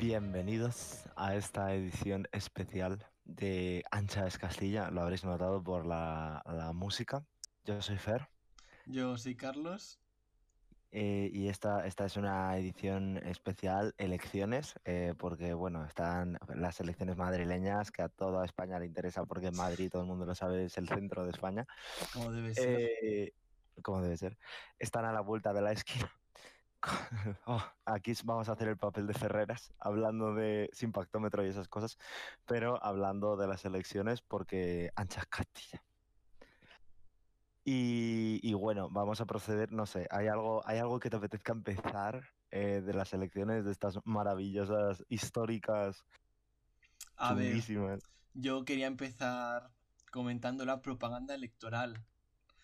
Bienvenidos a esta edición especial de Ancha es Castilla. Lo habréis notado por la, la música. Yo soy Fer Yo soy Carlos. eh, y esta, esta es una edición especial elecciones eh, porque bueno, están las elecciones madrileñas que a toda España le interesa porque Madrid, todo el mundo lo sabe, es el centro de España. Como debe ser. Eh, como debe ser. Están a la vuelta de la esquina. Oh, aquí vamos a hacer el papel de Ferreras, hablando de sin pactómetro y esas cosas, pero hablando de las elecciones porque ancha Castilla. Y, y bueno, vamos a proceder, no sé, ¿hay algo, ¿hay algo que te apetezca empezar eh, de las elecciones, de estas maravillosas, históricas, a ver, yo quería empezar comentando la propaganda electoral.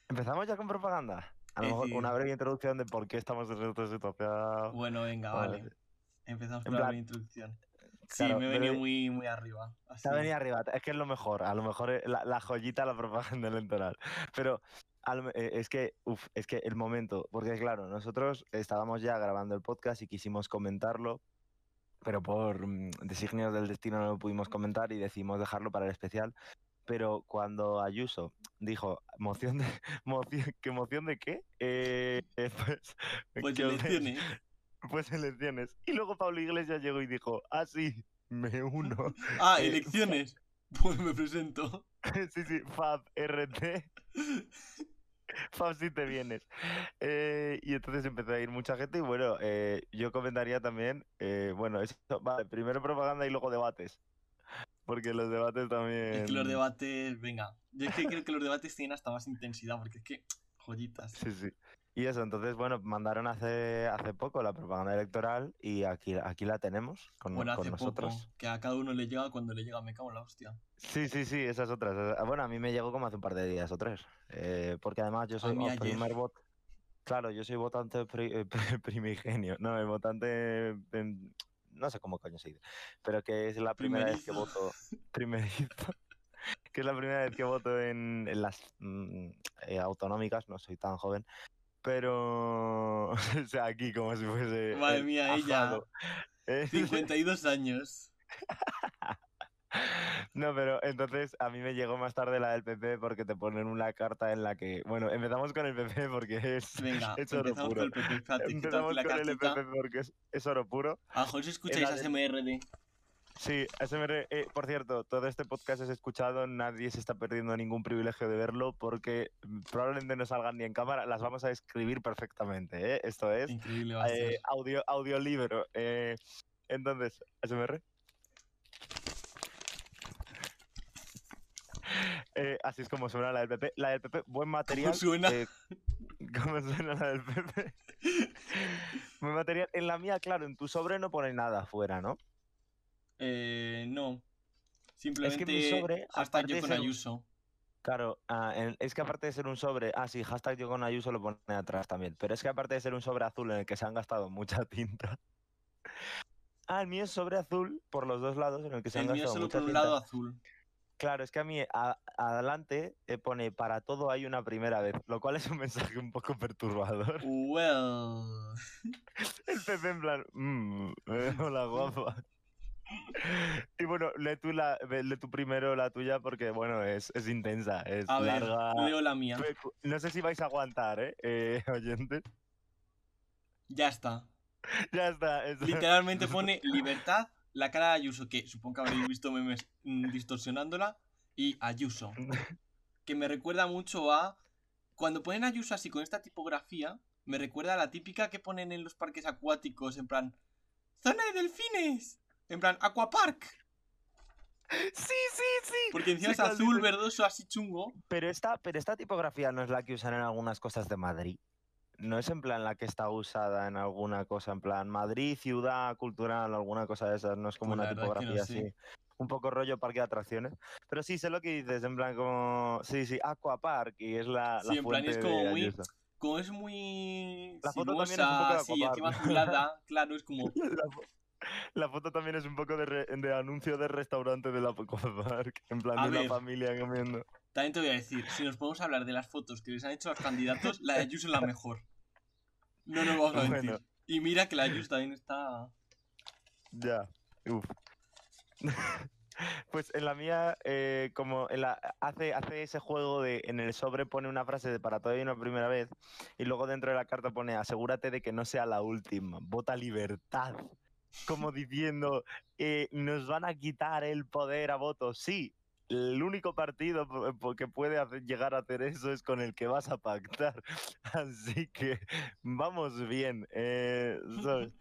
¿Empezamos ya con propaganda? A lo mejor una breve introducción de por qué estamos en esta situación. Bueno, venga, Vale. vale. Empezamos En con la plan, primera introducción. Sí, claro, me he venido muy, muy arriba. así. Te ha venido arriba, es que es lo mejor, a lo mejor es la, la joyita la propaganda electoral. Pero eh, es que, uf, es que el momento, porque claro, nosotros estábamos ya grabando el podcast y quisimos comentarlo, pero por mm, designios del destino no lo pudimos comentar y decidimos dejarlo para el especial. Pero cuando Ayuso dijo, moción de, moción, ¿qué moción de qué? Eh, eh, pues, Pues os den- elecciones. pues elecciones. Y luego Pablo Iglesias llegó y dijo, ah, sí, me uno. Ah, Eh, elecciones. Pues me presento. sí, sí, Fab RT. Fab, si te vienes. Eh, y entonces empezó a ir mucha gente y bueno, eh, yo comentaría también, eh, bueno, eso, vale, primero propaganda y luego debates. Porque los debates también... Es que los debates, venga. Yo es que creo que los debates tienen hasta más intensidad, porque es que, joyitas. Sí, sí. Y eso, entonces, bueno, mandaron hace, hace poco la propaganda electoral y aquí, aquí la tenemos con, Bueno, con hace nosotros. poco, que a cada uno le llega cuando le llega, me cago en la hostia. Sí, sí, sí, esas otras. Bueno, a mí me llegó como hace un par de días o tres. eh, porque además yo soy el primer voto. Claro, yo soy votante pri- eh, pri- primigenio. No, el votante. No sé cómo coño se dice. Pero que es la primera vez que voto. Primerizo. Que es la primera vez que voto en, en las mm, eh, autonómicas. No soy tan joven. Pero. O sea, aquí como si fuese. Madre mía, ella. ajado. Eh, 52 años. No, pero entonces a mí me llegó más tarde la del PP porque te ponen una carta en la que. Bueno, empezamos con el PP porque es. Venga, es oro empezamos puro. con el PP. Empezamos la con el. PP porque es, es oro puro. A lo mejor si escucháis ASMRD. Sí, SMR, eh, por cierto, todo este podcast es escuchado, nadie se está perdiendo ningún privilegio de verlo porque probablemente no salgan ni en cámara, las vamos a escribir perfectamente, ¿eh? Esto es Increíble va a ser. eh, audio, audiolibro. eh, entonces, SMR. Eh, así es como suena la del PP. La del PP, buen material. suena? eh, ¿Cómo suena la del PP? buen material. En la mía, claro, en tu sobre no pone nada afuera, ¿no? Eh, no. Simplemente mi sobre, hashtag yo con ser Ayuso. Claro, ah, en- es que aparte de ser un sobre, ah sí, hashtag yo con Ayuso lo pone atrás también, pero es que aparte de ser un sobre azul en el que se han gastado mucha tinta. Ah, el mío es sobre azul por los dos lados en el que se El han mío gastado solo mucha por un tinta. lado azul. Claro, es que a mí a- adelante eh, pone para todo hay una primera vez, lo cual es un mensaje un poco perturbador. Well. El Pepe en plan, "Mm, eh, hola guapa. Y bueno, lee tú, la, lee tú primero la tuya porque, bueno, es, es intensa, es A ver, leo la mía. No sé si vais a aguantar, ¿eh? eh oyentes. Ya está. Ya está. es- Literalmente pone libertad, la cara de Ayuso, que supongo que habréis visto memes mm, distorsionándola, y Ayuso. Que me recuerda mucho a. Cuando ponen Ayuso así con esta tipografía, me recuerda a la típica que ponen en los parques acuáticos, en plan. ¡Zona de delfines! En plan, Aquapark. Sí, sí, sí. Porque encima Sí, es azul, verdoso, así chungo. Pero esta, pero esta tipografía no es la que usan en algunas cosas de Madrid. No es en plan la que está usada en alguna cosa, en plan Madrid, ciudad cultural, alguna cosa de esas. No es como Pues la una no tipografía así. Un poco rollo parque de atracciones. Pero sí, sé lo que dices, en plan como. Sí, sí, Aquapark, y es la. Sí, la en plan, es como de muy-. Como es muy. La foto también es un poco sinuosa, de encima azulada, claro, es como. La, fo- la foto también es un poco de, re- de anuncio de restaurante de la Aquapark. En plan A de una ver. familia comiendo. También te voy a decir, si nos podemos hablar de las fotos que les han hecho los candidatos, la de Ayuso es la mejor. No nos vamos a mentir. Bueno. Y mira que la Ayuso también está. Ya. uf. Pues en la mía, eh, como en la, hace, hace ese juego de en el sobre pone una frase de para y una primera vez, y luego dentro de la carta pone asegúrate de que no sea la última, vota libertad. Como diciendo, eh, nos van a quitar el poder a votos. Sí, el único partido po- que puede hacer- llegar a hacer eso es con el que vas a pactar. Así que vamos bien. eh, ¿sabes?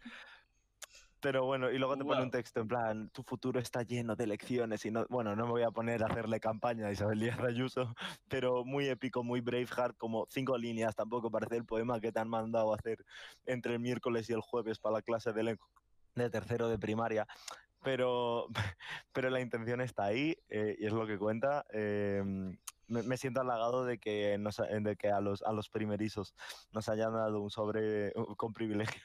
Pero bueno, y luego te pone un texto en plan, tu futuro está lleno de elecciones y no, bueno, no me voy a poner a hacerle campaña a Isabel Díaz Ayuso, pero muy épico, muy Braveheart, como cinco líneas, tampoco parece el poema que te han mandado a hacer entre el miércoles y el jueves para la clase de tercero de primaria. Pero, pero la intención está ahí eh, y es lo que cuenta. eh, me, me siento halagado de que, nos, de que a, los, a los primerizos nos hayan dado un sobre con privilegio.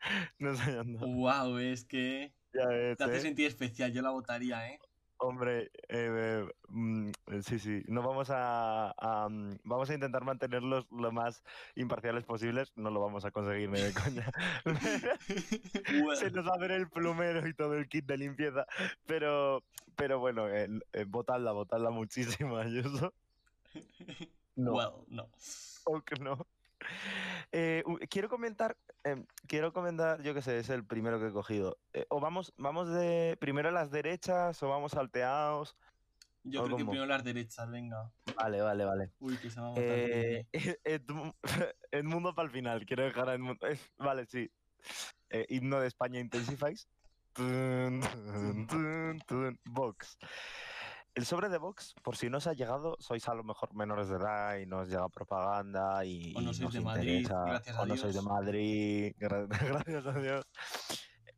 Nos hayan dado. Wow, es que Ya ves, te hace ¿eh? sentir especial. Yo la votaría, ¿eh? Hombre, eh, mm, eh, sí, sí, no vamos a, a, mm, vamos a intentar mantenerlos lo más imparciales posibles, no lo vamos a conseguir ni de coña. Bueno, Se nos va a ver el plumero y todo el kit de limpieza, pero, pero bueno, eh, votadla, votadla muchísimo, Ayuso. No, well, no. o que no. Eh, quiero comentar, em, quiero comentar, yo qué sé, es el primero que he cogido. Eh, o vamos, vamos de primero a las derechas o vamos salteados. Yo ¿O creo que primero las derechas, venga. Vale, vale, vale. Uy, que se va a matar. Eh, Edmu- Edmundo para el final, quiero dejar a Edmundo. eh, Vale, sí. Eh, himno de España Intensifies. Vox. El sobre de Vox, por si no os ha llegado, sois a lo mejor menores de edad y no os llega propaganda y, O no sois de Madrid, interesa, gracias a o no sois de Dios. Madrid, gra- gracias a Dios.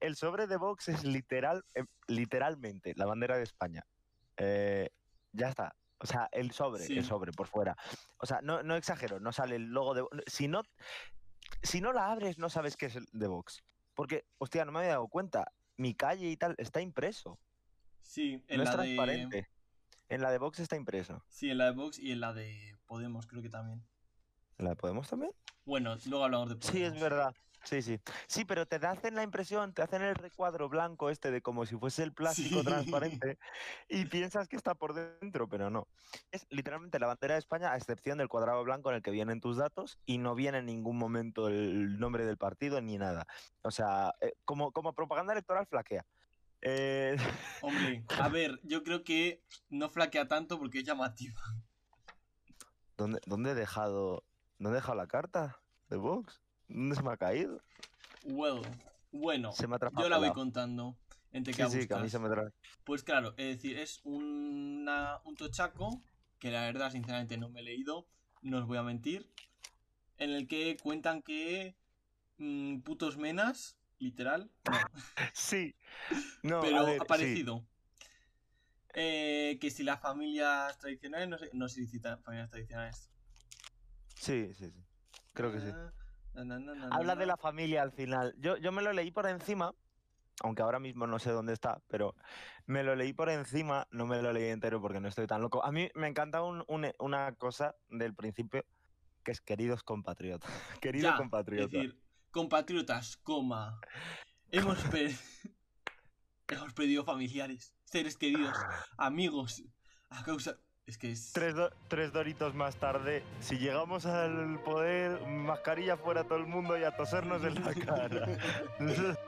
El sobre de Vox es literal, eh, literalmente la bandera de España. Eh, ya está. O sea, el sobre, Sí. el sobre por fuera. O sea, no, no exagero, no sale el logo de. Si no, si no la abres, no sabes qué es el de Vox. Porque, hostia, no me había dado cuenta. Mi calle y tal está impreso. Sí, en no es de. En la de Vox está impreso. Sí, en la de Vox y en la de Podemos, creo que también. ¿En la de Podemos también? Bueno, luego hablamos de Podemos. Sí, es verdad. Sí, sí. Sí, pero te hacen la impresión, te hacen el recuadro blanco este de como si fuese el plástico Sí. transparente y piensas que está por dentro, pero no. Es literalmente la bandera de España, a excepción del cuadrado blanco en el que vienen tus datos y no viene en ningún momento el nombre del partido ni nada. O sea, eh, como, como propaganda electoral flaquea. Eh, Hombre, a ver, yo creo que no flaquea tanto porque es llamativa. ¿dónde, dónde he dejado, ¿Dónde he dejado la carta de Vox? ¿Dónde se me ha caído? Well, bueno, Se me ha yo la voy contando. Entre que Sí, sí, que a mí se me trae. Pues claro, es decir, es una- un tochaco que la verdad, sinceramente, no me he leído, no os voy a mentir, en el que cuentan que mm, putos menas, literal, no, Sí. No, pero ver, ha sí. parecido. Eh, que si las familias tradicionales, no sé, no sé si familias tradicionales. Sí, sí, sí. Creo que sí. Ah, Habla de la familia al final. Yo, yo me lo leí por encima, aunque ahora mismo no sé dónde está, pero me lo leí por encima, no me lo leí entero porque no estoy tan loco. A mí me encanta un- un- una cosa del principio, que es queridos compatriotas. Querido Ya, compatriota. Es decir, compatriotas, coma. Hemos, per- hemos perdido familiares, seres queridos, amigos, a causa. Es que es. Tres, do- tres doritos más tarde, si llegamos al poder, mascarilla fuera todo el mundo y a tosernos en la cara.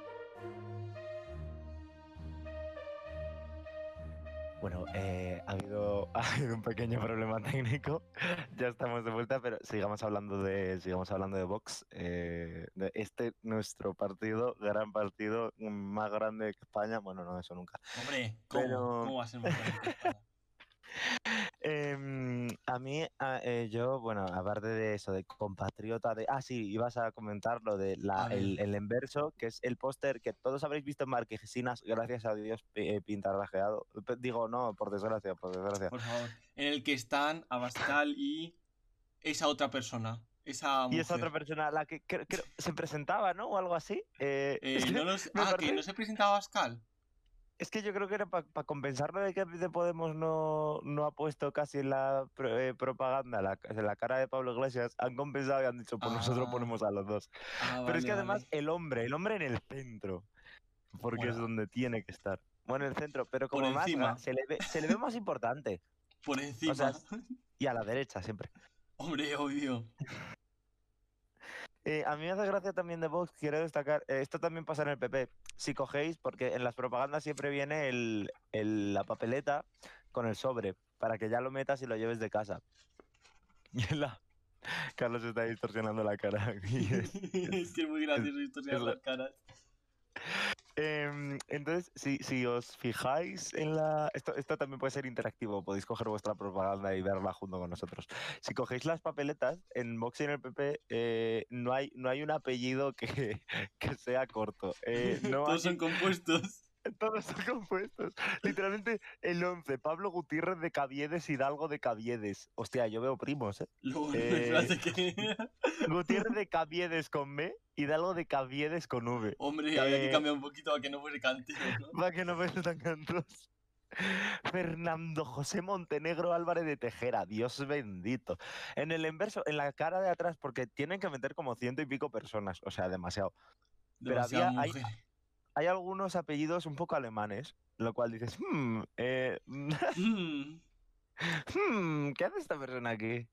Bueno, eh, ha, habido, ha habido un pequeño problema técnico. Ya estamos de vuelta, pero sigamos hablando de, sigamos hablando de Vox. eh, de este nuestro partido, gran partido, más grande que España. Bueno, no, eso nunca. Hombre, ¿cómo, Pero- ¿cómo va a ser más grande que España? Em, a mí, a- eh, yo, bueno, aparte de eso, de compatriota, de... Ah, sí, ibas a comentar lo de la, el, el inverso, que es el póster que todos habréis visto en Marquesinas, gracias a Dios, eh, pintarrajeado. Digo, no, por desgracia, por desgracia. Por favor. En el que están Abascal y esa otra persona. Esa. Y esa otra persona, la que creo, creo- se presentaba, ¿no? O algo así. Eh, Eh, no los- Ah, que no se presentaba Abascal. Es que yo creo que era para compensarlo de que de Podemos no, no ha puesto casi la eh, propaganda la, en la cara de Pablo Iglesias, han compensado y han dicho, pues nosotros Ah. ponemos a los dos. Ah, Pero es que además vale. el hombre, el hombre en el centro. porque es donde tiene que estar. Bueno, en el centro, pero Por como más encima. gra- se le, ve, se le ve más importante. Por encima. sea, Y a la derecha siempre. Hombre, obvio. Eh, a mí me hace gracia también de Vox, quiero destacar, eh, esto también pasa en el PP. Si cogéis, porque en las propagandas siempre viene el, el- la papeleta con el sobre, para que ya lo metas y lo lleves de casa. Y la... Carlos está distorsionando la cara. es- que es muy gracioso distorsionar las caras. Em, entonces, si, si os fijáis en la... Esto, esto también puede ser interactivo, podéis coger vuestra propaganda y verla junto con nosotros. Si cogéis las papeletas, en Vox y en el PP eh, no, hay, no hay un apellido que, que sea corto. Eh, no Todos hay- son compuestos. Todos son compuestos. Literalmente el 11, Pablo Gutiérrez de Caviedes, Hidalgo de Caviedes. Hostia, yo veo primos, ¿eh? Luego, Eh, que... Gutiérrez de Caviedes con B, Hidalgo de Caviedes con V. Hombre, había que Eh, cambiar un poquito para que no fuese cantero, ¿no? Para que no fuese tan cantos. Fernando José Montenegro Álvarez de Tejera, Dios bendito. En el inverso, en la cara de atrás, porque tienen que meter como ciento y pico personas, o sea, demasiado. Pero había- hay-. Hay algunos apellidos un poco alemanes, lo cual dices, hmm, eh, Mm. hmm, ¿qué hace esta persona aquí?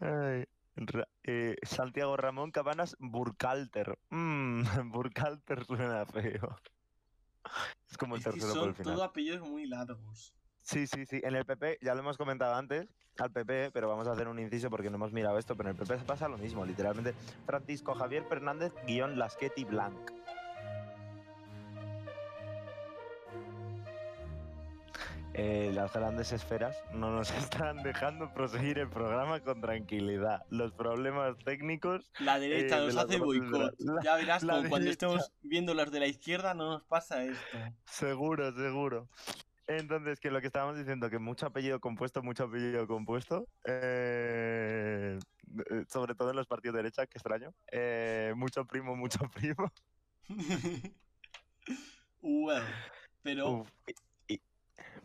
Ay, Ra- eh, Santiago Ramón Cabanas Burkalter. Mm, Burkalter suena feo. Es como el Es que tercero por son el final. apellidos muy largos. Sí, sí, sí. En el PP, ya lo hemos comentado antes, al PP, pero vamos a hacer un inciso porque no hemos mirado esto, pero en el PP pasa lo mismo, literalmente. Francisco Javier Fernández, guion Lasqueti Blanc. Eh, las grandes esferas no nos están dejando proseguir el programa con tranquilidad. Los problemas técnicos La derecha Eh, de nos la hace boicot. La- Ya verás, la como cuando derecha. estemos viendo las de la izquierda no nos pasa esto. Seguro, seguro. Entonces, que lo que estábamos diciendo, que mucho apellido compuesto, mucho apellido compuesto, eh, eh, sobre todo en los partidos de derecha, que extraño, eh, mucho primo, mucho primo. well, pero Uf,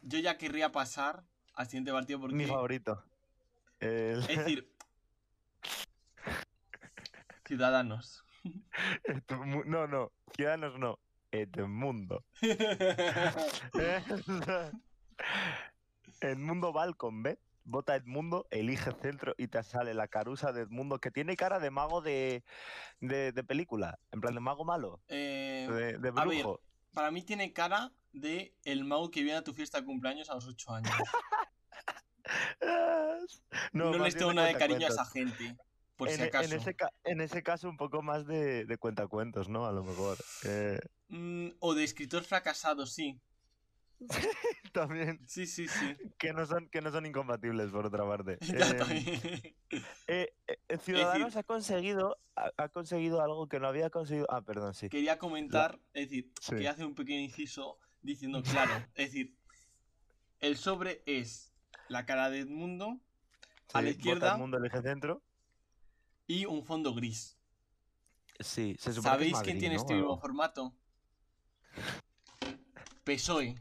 yo ya querría pasar al siguiente partido porque... mi favorito. El- Es decir... Ciudadanos. No, no, Ciudadanos no, Edmundo. Edmundo Balcon, ¿ves? Vota Edmundo, elige centro y te sale la carusa de Edmundo, que tiene cara de mago de, de, de película, en plan de mago malo, Eh, de, de a ver, brujo. para mí tiene cara de el mago que viene a tu fiesta de cumpleaños a los 8 años. No, más les tengo nada de cariño a esa gente. Por en, si e- acaso. En ese, ca- en ese caso, un poco más de, de cuentacuentos, ¿no? A lo mejor. Eh, Mm, o de escritor fracasado, sí. también, Sí, sí, sí. que no, son, que no son incompatibles, por otra parte. Em, eh, eh, Ciudadanos ha conseguido ha, ha conseguido algo que no había conseguido. Ah, perdón, sí. Quería comentar, es decir, Sí. que hace un pequeño inciso diciendo, claro, es decir, el sobre es la cara de Edmundo a la izquierda Mundo elige centro. Y un fondo gris. Sí, se supone que es ¿Sabéis Madrid, quién tiene ¿no? este mismo formato? PSOE,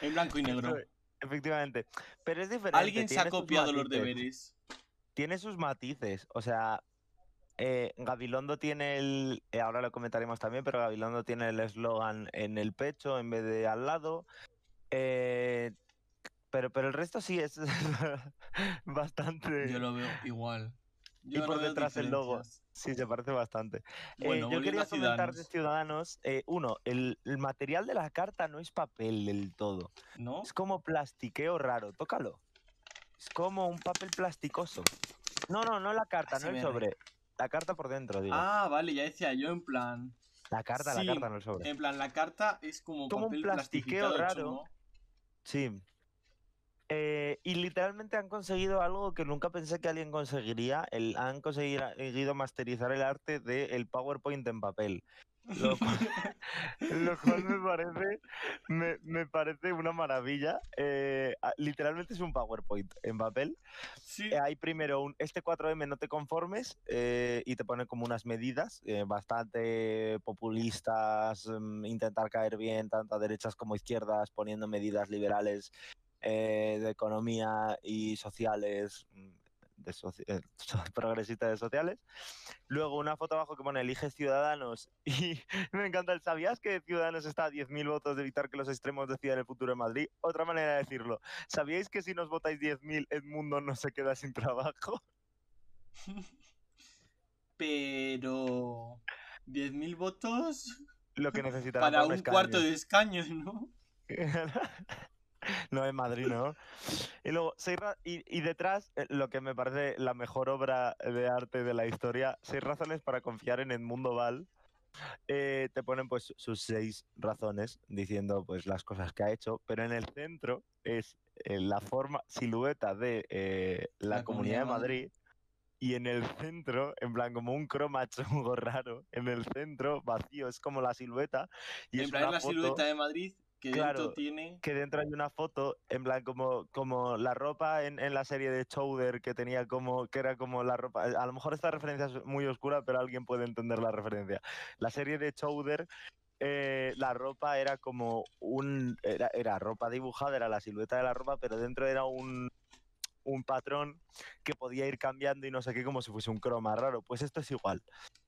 en blanco y negro. Eso, Efectivamente. Pero es diferente. Alguien se ha copiado los deberes. tiene sus matices. O sea, eh, Gabilondo tiene el. eh, ahora lo comentaremos también, pero Gabilondo tiene el eslogan en el pecho en vez de al lado. Eh, pero, pero el resto sí es bastante. Yo lo veo igual. Y por no detrás el logo. Sí, se parece bastante. Eh, yo quería comentar de Ciudadanos, eh, uno, el, el material de la carta no es papel del todo. ¿no? Es como plastiqueo raro. Tócalo. Es como un papel plasticoso. No, no, no la carta, no el sobre. La carta por dentro, digo. Ah, vale, ya decía yo en plan. la carta, sí, la carta, no el sobre. En plan, la carta es como, Como un papel plastiqueo plastificado raro. chungo. Sí. Eh, y literalmente han conseguido algo que nunca pensé que alguien conseguiría. El, han conseguido, masterizar el arte del PowerPoint en papel. Lo cual, lo cual me parece me, me parece una maravilla. Eh, a- literalmente es un PowerPoint en papel. Sí, Eh, hay primero un este 4M no te conformes eh, y te pone como unas medidas bastante populistas, mm, intentar caer bien tanto a derechas como izquierdas, poniendo medidas liberales eh, de economía y sociales mm, de soci- eh, progresista de sociales. Luego una foto abajo que pone elige Ciudadanos y me encanta el ¿sabías que Ciudadanos está a 10.000 votos de evitar que los extremos decidan el futuro de Madrid? Otra manera de decirlo, ¿sabíais que si nos votáis 10.000 Edmundo no se queda sin trabajo? Pero... 10.000 votos Lo que necesitará para un cuarto de escaños, ¿no? No en Madrid, ¿no? Y luego, seis y, y detrás, eh, lo que me parece la mejor obra de arte de la historia, seis razones para confiar en Edmundo Val. Eh, te ponen pues sus seis razones diciendo pues las cosas que ha hecho, pero en el centro es eh, la forma silueta de eh, la, La Comunidad de Comunidad de Madrid y en el centro, en plan como un croma chungo raro, en el centro vacío, es como la silueta y en es plan es la foto silueta de Madrid que Claro. dentro tiene... que dentro hay una foto, en plan como, como la ropa en, en la serie de Chowder que tenía como, que era como la ropa, a lo mejor esta referencia es muy oscura, pero alguien puede entender la referencia. La serie de Chowder, eh, la ropa era como un, era, era ropa dibujada, era la silueta de la ropa, pero dentro era un, un patrón que podía ir cambiando y no sé qué, como si fuese un croma raro. Pues esto es igual.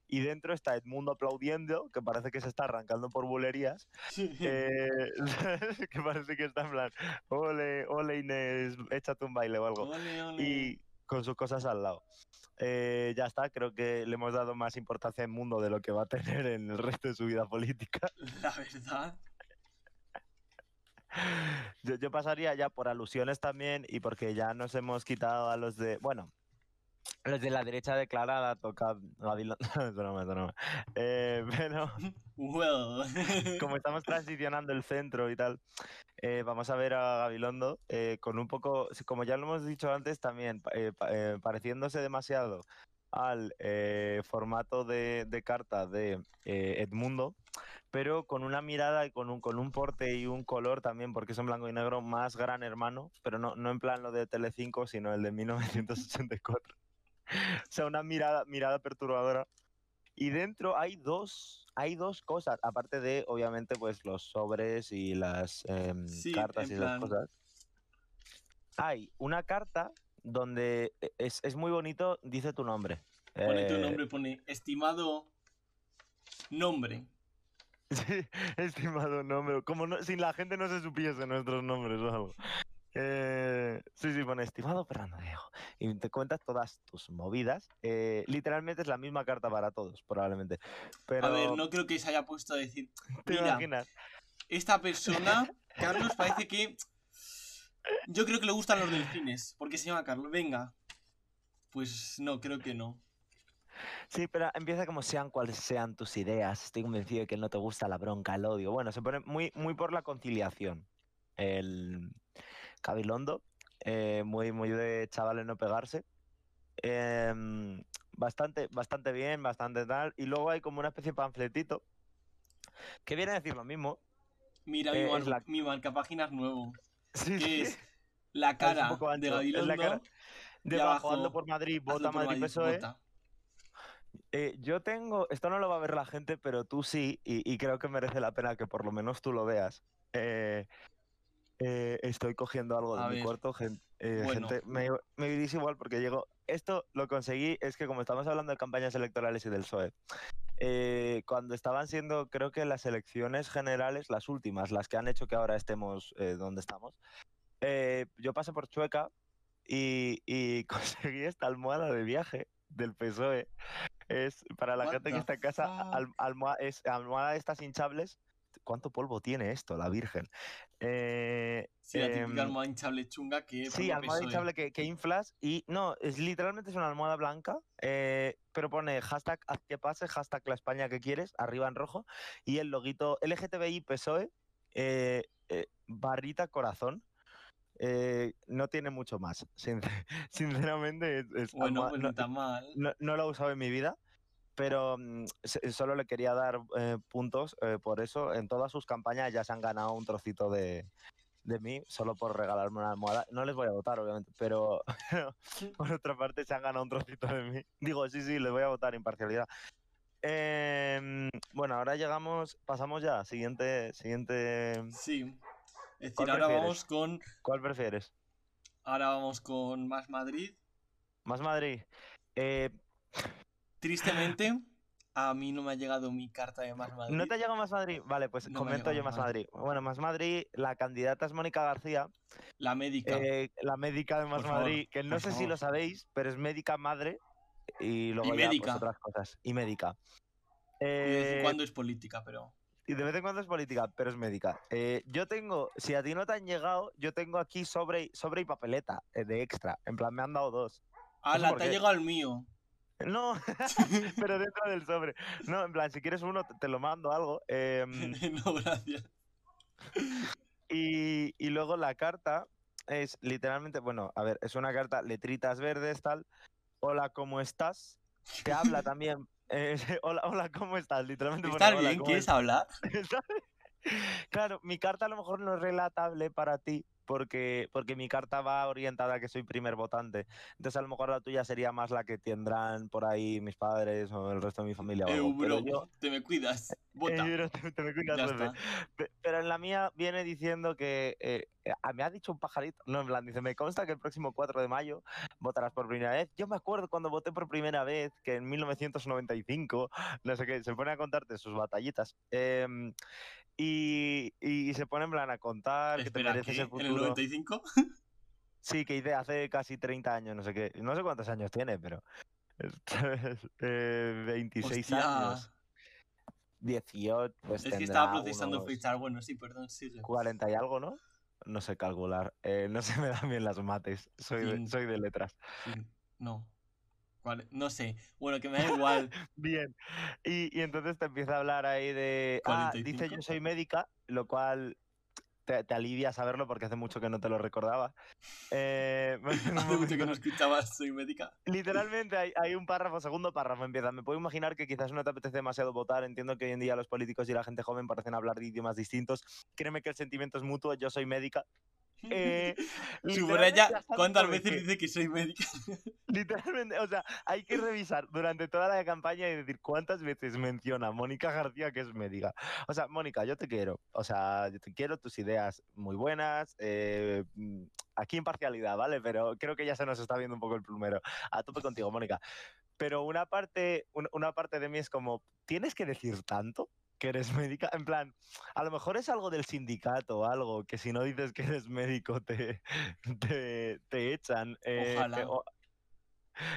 Y dentro está Edmundo aplaudiendo, que parece que se está arrancando por bulerías, eh, que parece que está en plan, ole, ole Inés, échate un baile o algo. Ole, ole. Y con sus cosas al lado. Eh, ya está, creo que le hemos dado más importancia al mundo de lo que va a tener en el resto de su vida política. La verdad. Yo, yo pasaría ya por alusiones también y porque ya nos hemos quitado a los de, bueno, los de la derecha declarada, toca Gavilán, es broma, es broma. Eh, pero Well. como estamos transicionando el centro y tal, eh, vamos a ver a Gabilondo eh, con un poco, como ya lo hemos dicho antes también, eh, pa- pareciéndose demasiado al formato de, de carta de Edmundo, pero con una mirada y con un, con un porte y un color también, porque es en blanco y negro, más gran hermano, pero no, no en plan lo de Telecinco, sino el de 1984. o sea, una mirada, mirada perturbadora. Y dentro hay dos, hay dos cosas, aparte de, obviamente, pues los sobres y las em, Sí, cartas y esas plan- cosas. Hay una carta donde e- es, es muy bonito, dice tu nombre. Pone tu Eh, nombre, pone estimado nombre. Sí, estimado nombre. Como no- si la gente no se supiese nuestros nombres o algo. Eh, sí, sí, pone estimado Fernando Diego. Y te cuentas todas tus movidas. Eh, literalmente es la misma carta para todos, probablemente. Pero A ver, no creo que se haya puesto a decir, mira, imaginas. esta persona, Carlos, parece que... Yo creo que le gustan los delfines, porque se llama Carlos. Venga. Pues no, creo que no. Sí, pero empieza como sean cuales sean tus ideas. Estoy convencido de que no te gusta la bronca, el odio. Bueno, se pone muy, muy por la conciliación. El Cabilondo, eh, muy, muy de chavales no pegarse. Em, bastante, bastante bien, bastante tal. Y luego hay como una especie de panfletito que viene a decir lo mismo. Mira, Eh, mi, es mar- la- mi marcapáginas nuevo. Sí, Que sí, es la cara poco de es la Gabilondo. cara. Debajo, abajo, ando por Madrid, vota por Madrid Madrid, PSOE. vota. Eh, yo tengo, esto no lo va a ver la gente, pero tú sí, y, y creo que merece la pena que por lo menos tú lo veas. Eh, eh, estoy cogiendo algo de A mi ver. cuarto, gen- eh, Bueno. gente, me, me vivís igual porque llego, esto lo conseguí, es que como estamos hablando de campañas electorales y del PSOE, eh, cuando estaban siendo, creo que las elecciones generales, las últimas, las que han hecho que ahora estemos eh, donde estamos, eh, yo pasé por Chueca y, y conseguí esta almohada de viaje del PSOE. Es para la What gente que está en casa, fuck? al- almoha- es almohada de estas hinchables. ¿Cuánto polvo tiene esto, la Virgen? Eh, Sí, la típica em, almohada hinchable chunga que Sí, almohada hinchable que, que inflas y no, es literalmente es una almohada blanca, eh, pero pone hashtag haz que pase, hashtag la España que quieres, arriba en rojo, y el loguito LGTBI PSOE, eh, barrita corazón. eh, no tiene mucho más, sincer- sinceramente. es- Bueno, almohada- pues no, no está mal. no, no lo he usado en mi vida, pero mm, se- solo le quería dar eh, puntos eh, por eso. En todas sus campañas ya se han ganado un trocito de, de mí, solo por regalarme una almohada. No les voy a votar, obviamente, pero por otra parte se han ganado un trocito de mí. Digo, sí, sí, les voy a votar, imparcialidad. Em, bueno, ahora llegamos, pasamos ya, siguiente, siguiente, Sí. Es ¿Cuál decir, ahora prefieres? vamos con. ¿cuál prefieres? Ahora vamos con Más Madrid. Más Madrid. Eh, Tristemente, a mí no me ha llegado mi carta de Más Madrid. ¿No te llega Más Madrid? Vale, pues No ha comento llegado yo Más Madrid. Bueno, Más Madrid, la candidata es Mónica García, La médica. eh, la médica de Más Por favor, Madrid, que no sé si lo sabéis, pero es médica madre y luego ya, pues, médica. otras cosas. Y médica. y de vez en Eh, cuando es política, pero. y de vez en cuando es política, pero es médica. Eh, yo tengo, si a ti no te han llegado, yo tengo aquí sobre, sobre y papeleta de extra. En plan, me han dado dos. Ah, sé la te ha llegado el mío. No, pero dentro del sobre. No, en plan, si quieres uno, te, lo mando algo. em, no, gracias. y, y luego la carta es literalmente, bueno, a ver, es una carta, letritas verdes, tal. Hola, ¿cómo estás? Te habla también. eh, hola, hola, ¿cómo estás? Literalmente. ¿Estás "Hola, bien? ¿cómo ¿Quieres estás?". hablar? Claro, mi carta a lo mejor no es relatable para ti porque, porque mi carta va orientada a que soy primer votante. Entonces a lo mejor la tuya sería más la que tendrán por ahí mis padres o el resto de mi familia. Eh, algo, pero bro, yo, te me cuidas. eh, Vota. pero te- te me cuidas, Pero en la mía viene diciendo que eh, eh, me ha dicho un pajarito, no, en plan, dice, me consta que el próximo 4 de mayo votarás por primera vez. Yo me acuerdo cuando voté por primera vez, que en 1995, no sé qué, se pone a contarte sus batallitas. em, y, y se pone en plan a contar que te mereces el ¿En el futuro. 95? Sí, que hice hace casi 30 años, no sé qué. No sé cuántos años tiene, pero... Eh, 26 Hostia. años. 18, pues Es que estaba procesando unos-. Bueno, sí, perdón, sigue. 40 y algo, ¿no? No sé calcular. eh, no se me dan bien las mates. Soy de, soy de letras. Sí, No. ¿Cuál? No sé. Bueno, que me da igual. Bien. Y, y entonces te empieza a hablar ahí de. Ah, dice 45. yo soy médica, lo cual te, te alivia saberlo porque hace mucho que no te lo recordaba. Eh, Hace mucho que no escuchabas Soy médica. Literalmente hay, hay un párrafo, segundo párrafo empieza. Me puedo imaginar que quizás no te apetece demasiado votar. Entiendo que hoy en día los políticos y la gente joven parecen hablar de idiomas distintos. Créeme que el sentimiento es mutuo. Yo soy médica. Eh, Subraya cuántas veces que- dice que soy médica. Literalmente, o sea, hay que revisar durante toda la campaña y decir cuántas veces menciona Mónica García que es médica. O sea, Mónica, yo te quiero. O sea, yo te quiero, tus ideas muy buenas. eh, mm, aquí imparcialidad, ¿vale? Pero creo que ya se nos está viendo un poco el plumero. A tope contigo, Mónica. Pero una parte, un- una parte de mí es como, ¿tienes que decir tanto? Que eres médica, en plan, a lo mejor es algo del sindicato o algo, que si no dices que eres médico te, te, te echan. eh, Ojalá. que- o-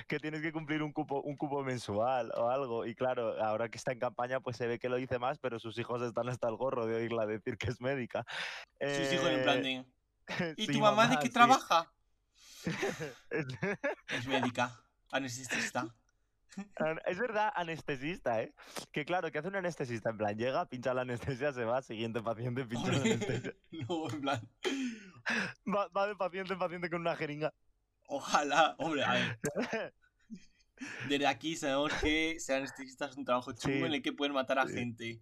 que tienes que cumplir un cupo, un cupo mensual o algo. Y claro, ahora que está en campaña, pues se ve que lo dice más, pero sus hijos están hasta el gorro de oírla decir que es médica. Sus hijos en plan Eh, de. ¿Y sí, tu mamá, de qué sí. trabaja? Es- Es médica. Anestesista. Es verdad, anestesista, ¿eh? Que claro, que hace un anestesista? En plan, llega, pincha la anestesia, se va, siguiente paciente, pincha la anestesia. no, en plan. Va, va de paciente en paciente con una jeringa. Ojalá, hombre, a ver. Desde aquí sabemos que ser anestesista es un trabajo chungo Sí. en el que pueden matar a Sí. gente.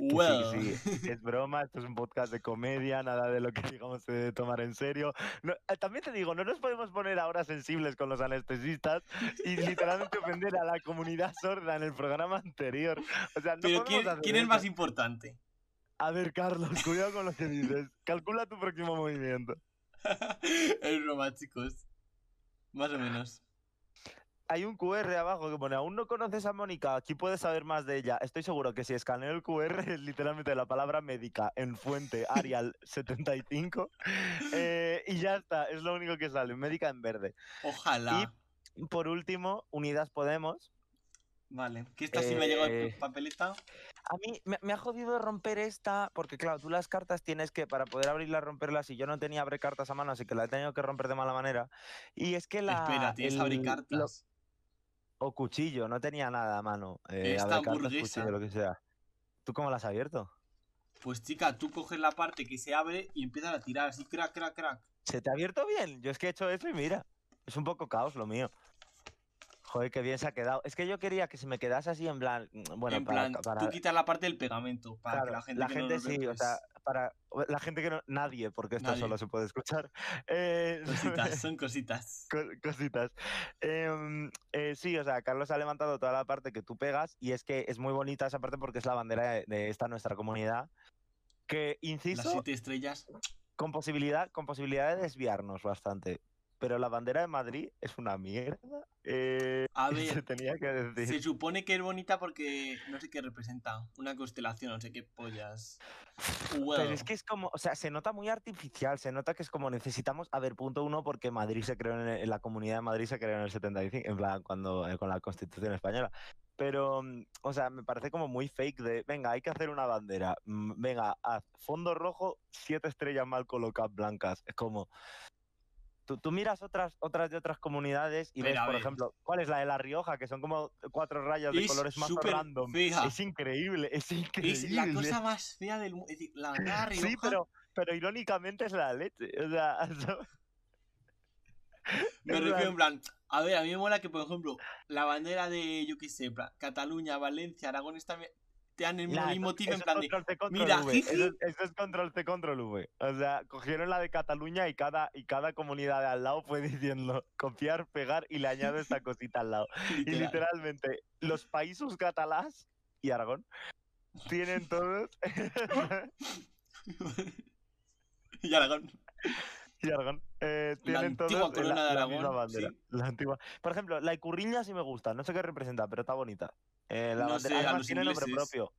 Well. Sí, sí, es broma, esto es un podcast de comedia, nada de lo que digamos se debe tomar en serio. No, eh, también te digo, no nos podemos poner ahora sensibles con los anestesistas y literalmente ofender a la comunidad sorda en el programa anterior. O sea, no Pero ¿quién, quién es más importante? A ver, Carlos, cuidado con lo que dices. Calcula tu próximo movimiento. es broma, chicos. Más o menos. Hay un QR abajo que pone, aún no conoces a Mónica, aquí puedes saber más de ella. Estoy seguro que si escaneo el QR es literalmente la palabra médica en fuente Arial 75 eh, y ya está, es lo único que sale, médica en verde. Ojalá. Y por último, Unidas Podemos. Vale. Que esta sí me ha llegado Eh, en papeleta. A mí me, me ha jodido romper esta, porque claro, tú las cartas tienes que, para poder abrirlas, romperlas, y yo no tenía abre cartas a mano, así que la he tenido que romper de mala manera. Y es que la... Espera, tienes el- abrir lo- cartas. O cuchillo, no tenía nada a mano. Eh, Esta abre cartas, hamburguesa. cuchillo, lo que sea. ¿Tú cómo la has abierto? Pues chica, tú coges la parte que se abre y empiezas a tirar así, crack, crack, crack. ¿Se te ha abierto bien? Yo es que he hecho eso y mira, es un poco caos lo mío. Joder, qué bien se ha quedado. Es que yo quería que se me quedase así en plan, mm, bueno, en para, plan, para- tú quitas la parte del pegamento para que la gente, que no nos ve, sí, o pues, sea, para la gente que no, nadie, porque esto Nadie. solo se puede escuchar. Eh, Cositas, son cositas. co- cositas. Em, eh, sí, o sea, Carlos ha levantado toda la parte que tú pegas y es que es muy bonita esa parte porque es la bandera de, de esta nuestra comunidad. Que, Las insisto, siete estrellas. con posibilidad, con posibilidad de desviarnos bastante. Pero la bandera de Madrid es una mierda. Eh, A se ver, tenía que decir. se supone que es bonita porque no sé qué representa. Una constelación, no sé qué pollas. Pero es que es como, o sea, se nota muy artificial, se nota que es como necesitamos, a ver, punto uno, porque Madrid se creó en, el- en la comunidad de Madrid se creó en el 75, en plan, cuando, eh, con la Constitución Española. Pero, mm, o sea, me parece como muy fake de, venga, hay que hacer una bandera, mm, venga, haz fondo rojo, siete estrellas mal colocadas blancas. Es como, tú, tú miras otras, otras de otras comunidades y Pero, ves, por ejemplo, ¿cuál es la de La Rioja? Que son como cuatro rayas de Es colores más random. fea. Es increíble, es increíble. es la cosa más fea del mundo. La bandera de Sí, Rioja pero, pero irónicamente es la leche. O sea, me refiero en plan. A ver, a mí me mola que, por ejemplo, la bandera de, yo qué sé, Cataluña, Valencia, Aragón, está, te dan el mismo en plan de. control mira, V. Eso, es- eso es control C, control V. O sea, cogieron la de Cataluña y cada, y cada comunidad de al lado fue diciendo copiar, pegar y le añado esta cosita al lado. Y literal. literalmente, los países catalás y Aragón tienen todos. y Aragón. y Aragón eh, La tienen antigua todos corona la, de la misma bandera. sí. La antigua. Por ejemplo, la Icurriña sí me gusta. No sé qué representa, pero está bonita. Eh, la No bandera sé, además tiene nombre propio.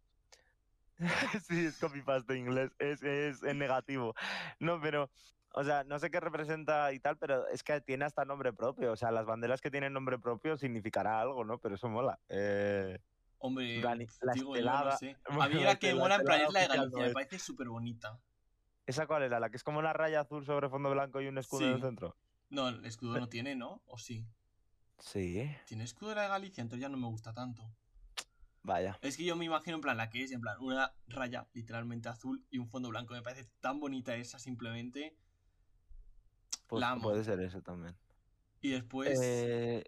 sí, es copy-paste inglés. Es, es en negativo. No, pero. O sea, no sé qué representa y tal, pero es que tiene hasta nombre propio. O sea, las banderas que tienen nombre propio significará algo, ¿no? Pero eso mola. Eh, Hombre, plan, la digo yo, estelada- no sé. A mí la la que mola en plan es la de Galicia, no me parece súper bonita. ¿Esa cuál era? ¿La que es como una raya azul sobre fondo blanco y un escudo en el centro? No, el escudo no tiene, ¿no? ¿O sí? Sí. Tiene escudo de la de Galicia, entonces ya no me gusta tanto. Vaya. Es que yo me imagino en plan la que es, en plan, una raya literalmente azul y un fondo blanco. Me parece tan bonita esa simplemente. Pues La amo. puede ser eso también. Y después. Eh,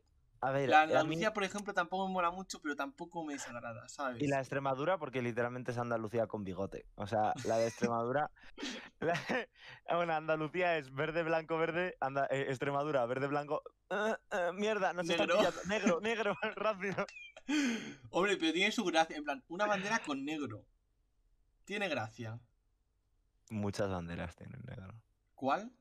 a ver, la a mí- Andalucía, por ejemplo, tampoco me mola mucho, pero tampoco me desagrada, ¿sabes? y la Extremadura, porque literalmente es Andalucía con bigote. O sea, la de Extremadura. la- bueno, Andalucía es verde, blanco, verde. Anda- eh, Extremadura, verde, blanco. eh, eh, mierda, no está Negro. Negro, negro, rápido. Hombre, pero tiene su gracia. En plan, una bandera con negro. Tiene gracia. Muchas banderas tienen negro. ¿Cuál?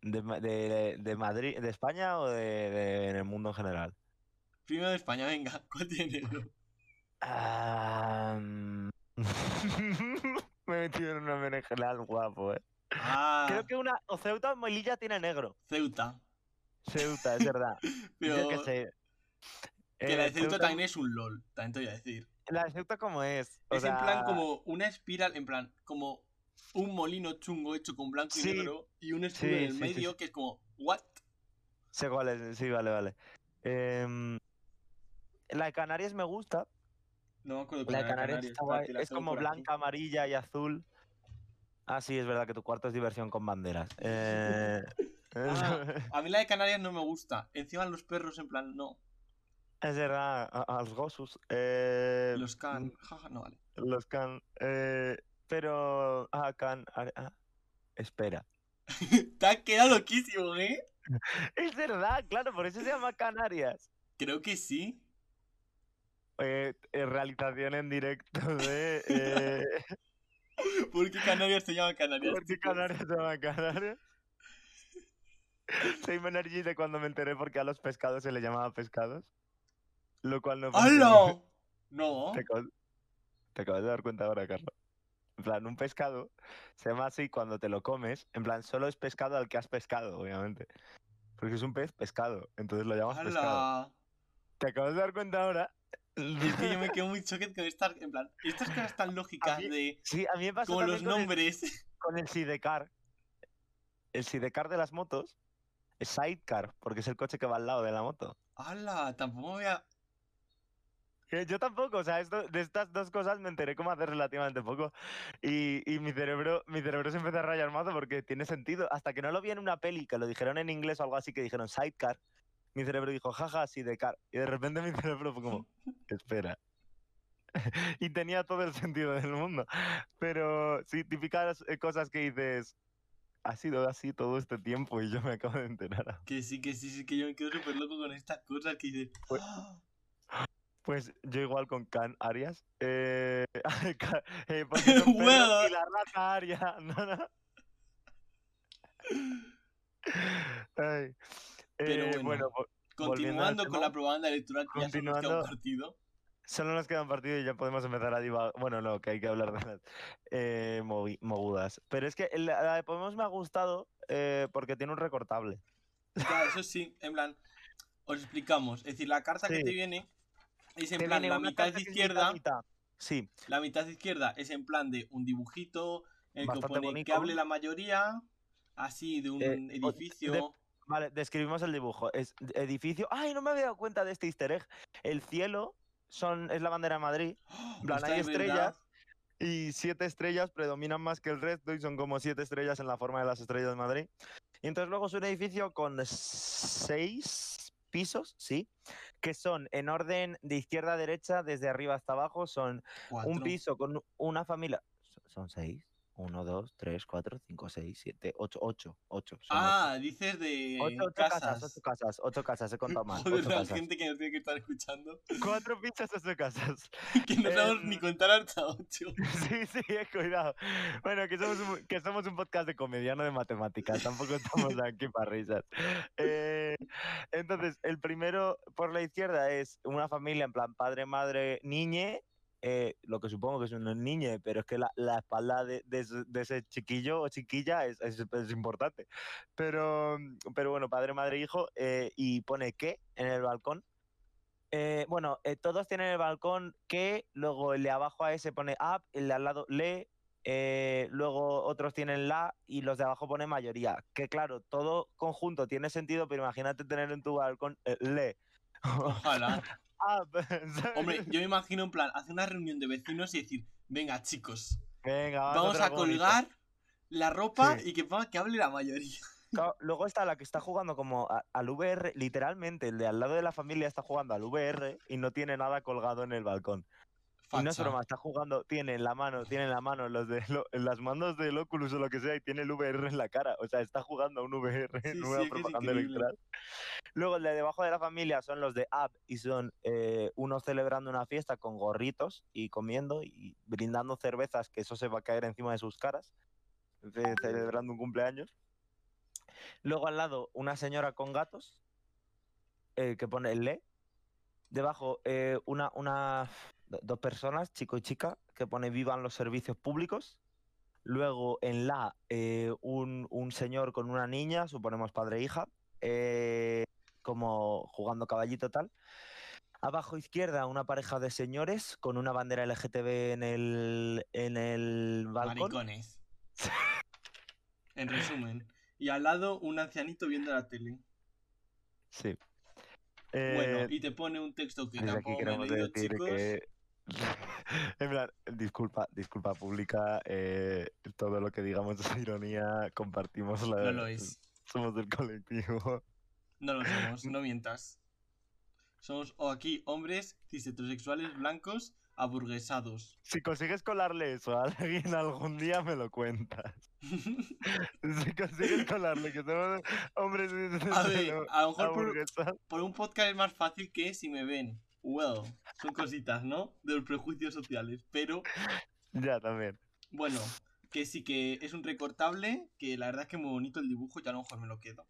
¿De, de- de Madrid, de España o de, de- en el mundo en general? Primero de España, venga. ¿Cuál tiene negro? Ah, mm, Me he metido en una berenjenal guapo, eh. Ah, Creo que una. O Ceuta o Melilla tiene negro. Ceuta. Ceuta, es verdad. Pero Yo qué sé. que la Eh, de Ceuta también es un LOL, también te voy a decir. La de Ceuta, ¿cómo es? O es en plan como una espiral, en plan, como un molino chungo hecho con blanco y negro y un escudo Sí, en el sí, medio que es como, ¿what? Sé cuál es, sí, vale, vale. Em, la de Canarias me gusta. No me acuerdo La de Canarias está guay. Es como aquí. blanca, amarilla y azul. Ah, sí, es verdad que tu cuarto es diversión con banderas. Eh, Ah, a mí la de Canarias no me gusta. Encima los perros, en plan, no. Es verdad, a, a los gosus. Eh, Los can. Jaja, no vale. Los can. eh, pero. Ah, can. ah, ah, espera. Te has quedado loquísimo, ¿eh? Es verdad, claro, por eso se llama Canarias. Creo que sí. Eh, eh, realización en directo de. eh, ¿Por qué Canarias se llama Canarias? ¿Por qué? Canarias se llama Canarias? Same Energy de cuando me enteré porque a los pescados se le llamaba pescados. Lo cual no. ¡Hala! No. Te acabas, te acabas de dar cuenta ahora, Carlos. En plan, un pescado se llama así cuando te lo comes. En plan, solo es pescado al que has pescado, obviamente. Porque es un pez pescado. Entonces lo llamas pescado. ¡Hala! ¿Te acabas de dar cuenta ahora? Es que yo me quedo muy choquet con estas, en plan, estas cosas tan lógicas mí- de Sí, a mí me pasó como los con el- nombres. con el sidecar. El sidecar de las motos es sidecar, porque es el coche que va al lado de la moto. ¡Hala! Tampoco me voy a. Que Yo tampoco, o sea, esto, de estas dos cosas me enteré como hace relativamente poco. Y, y mi cerebro mi cerebro se empezó a rayar mazo porque tiene sentido. Hasta que no lo vi en una peli, que lo dijeron en inglés o algo así, que dijeron sidecar, mi cerebro dijo, jaja, sidecar. Y de repente mi cerebro fue como, espera. y tenía todo el sentido del mundo. Pero sí, típicas eh, cosas que dices, ha sido así todo este tiempo y yo me acabo de enterar. Que sí, que sí, sí, que yo me quedo súper loco con estas cosas que dices. Pues- "Ah". Pues yo igual con Can Arias. Eh, eh, porque son perros Bueno. y la raza Aria. No, no. Ay. Pero Eh, bueno, Continuando con la propaganda electoral que ya se nos queda un partido. Solo nos queda un partido y ya podemos empezar a divagar. Bueno, no, que hay que hablar de las eh, mogudas. Pero es que la de Podemos me ha gustado eh, porque tiene un recortable. Ya, eso sí, en plan, os explicamos. Es decir, la carta que te viene es en plan, la mitad es izquierda, mitad. Sí, la mitad izquierda es en plan de un dibujito, el que pone que hable la mayoría, así, de un Eh, edificio. de- vale, describimos el dibujo. Es edificio. ¡Ay, no me había dado cuenta de este easter egg! El cielo son, es la bandera de Madrid ¡Oh! plan, Hostia, hay es verdad. estrellas. y siete estrellas predominan más que el resto y son como siete estrellas en la forma de las estrellas de Madrid. Y entonces luego es un edificio con seis pisos, sí, que son en orden de izquierda a derecha, desde arriba hasta abajo, son Cuatro. un piso con una familia. Son seis. Uno, dos, tres, cuatro, cinco, seis, siete, ocho, ocho, ocho. son Ah, dices de ocho. Ocho, ocho casas. casas, ocho casas, ocho casas, he contado mal. Joder, la casas. gente que nos tiene que estar escuchando. Cuatro pisos, ocho casas. que no sabemos Em, ni contar hasta ocho. Sí, sí, eh, cuidado. Bueno, que somos, un, que somos un podcast de comedia, no de matemáticas. Tampoco estamos aquí para risas. Eh, entonces, el primero por la izquierda es una familia en plan padre, madre, niñe. Eh, lo que supongo que es un niñe, pero es que la, la espalda de, de ese- de ese chiquillo o chiquilla es, es- es importante. Pero, pero bueno, padre, madre, hijo. eh, y pone que en el balcón. Eh, bueno, todos tienen el balcón que, luego el de abajo a ese pone up, el de al lado le, luego otros tienen la y los de abajo pone mayoría. Que claro, todo conjunto tiene sentido, pero imagínate tener en tu balcón le. Ojalá. Up, ¿sabes? Hombre, yo me imagino en plan, hacer una reunión de vecinos y decir, venga chicos, Venga, vamos, a colgar la ropa Sí. y que que hable la mayoría. Claro, Luego está la que está jugando como a- al VR, literalmente, el de al lado de la familia está jugando al VR y no tiene nada colgado en el balcón. Y no es Facha. broma, está jugando, tiene en la mano, tiene en la mano los de lo- las manos del Oculus o lo que sea y tiene el VR en la cara. O sea, está jugando a un VR, Sí, nueva sí, propaganda electoral. Luego el de debajo de la familia son los de App y son eh, unos celebrando una fiesta con gorritos y comiendo y brindando cervezas, que eso se va a caer encima de sus caras, ce- celebrando un cumpleaños. Luego al lado una señora con gatos eh, que pone el le. Debajo eh, una, una, dos personas, chico y chica, que pone vivan los servicios públicos. Luego en la eh, un, un señor con una niña, suponemos padre e hija, eh, como jugando caballito tal. Abajo izquierda una pareja de señores con una bandera LGTB en el, en el balcón. Maricones. en resumen. Y al lado un ancianito viendo la tele. Sí. Bueno, Eh, y te pone un texto que tampoco me leído, chicos. que. en plan, disculpa, disculpa pública. eh, todo lo que digamos es ironía. Compartimos la. No lo es. Somos del colectivo. No lo somos, no mientas. Somos o aquí hombres cis heterosexuales blancos aburguesados. Si consigues colarle eso a alguien algún día, me lo cuentas. Si consigues colarle que somos hombres. A ver, a lo mejor por un podcast es más fácil que si me ven. Well, son cositas, ¿no? De los prejuicios sociales. Pero Ya, también. bueno, que sí que es un recortable, que la verdad es que muy bonito el dibujo, ya a lo mejor me lo quedo.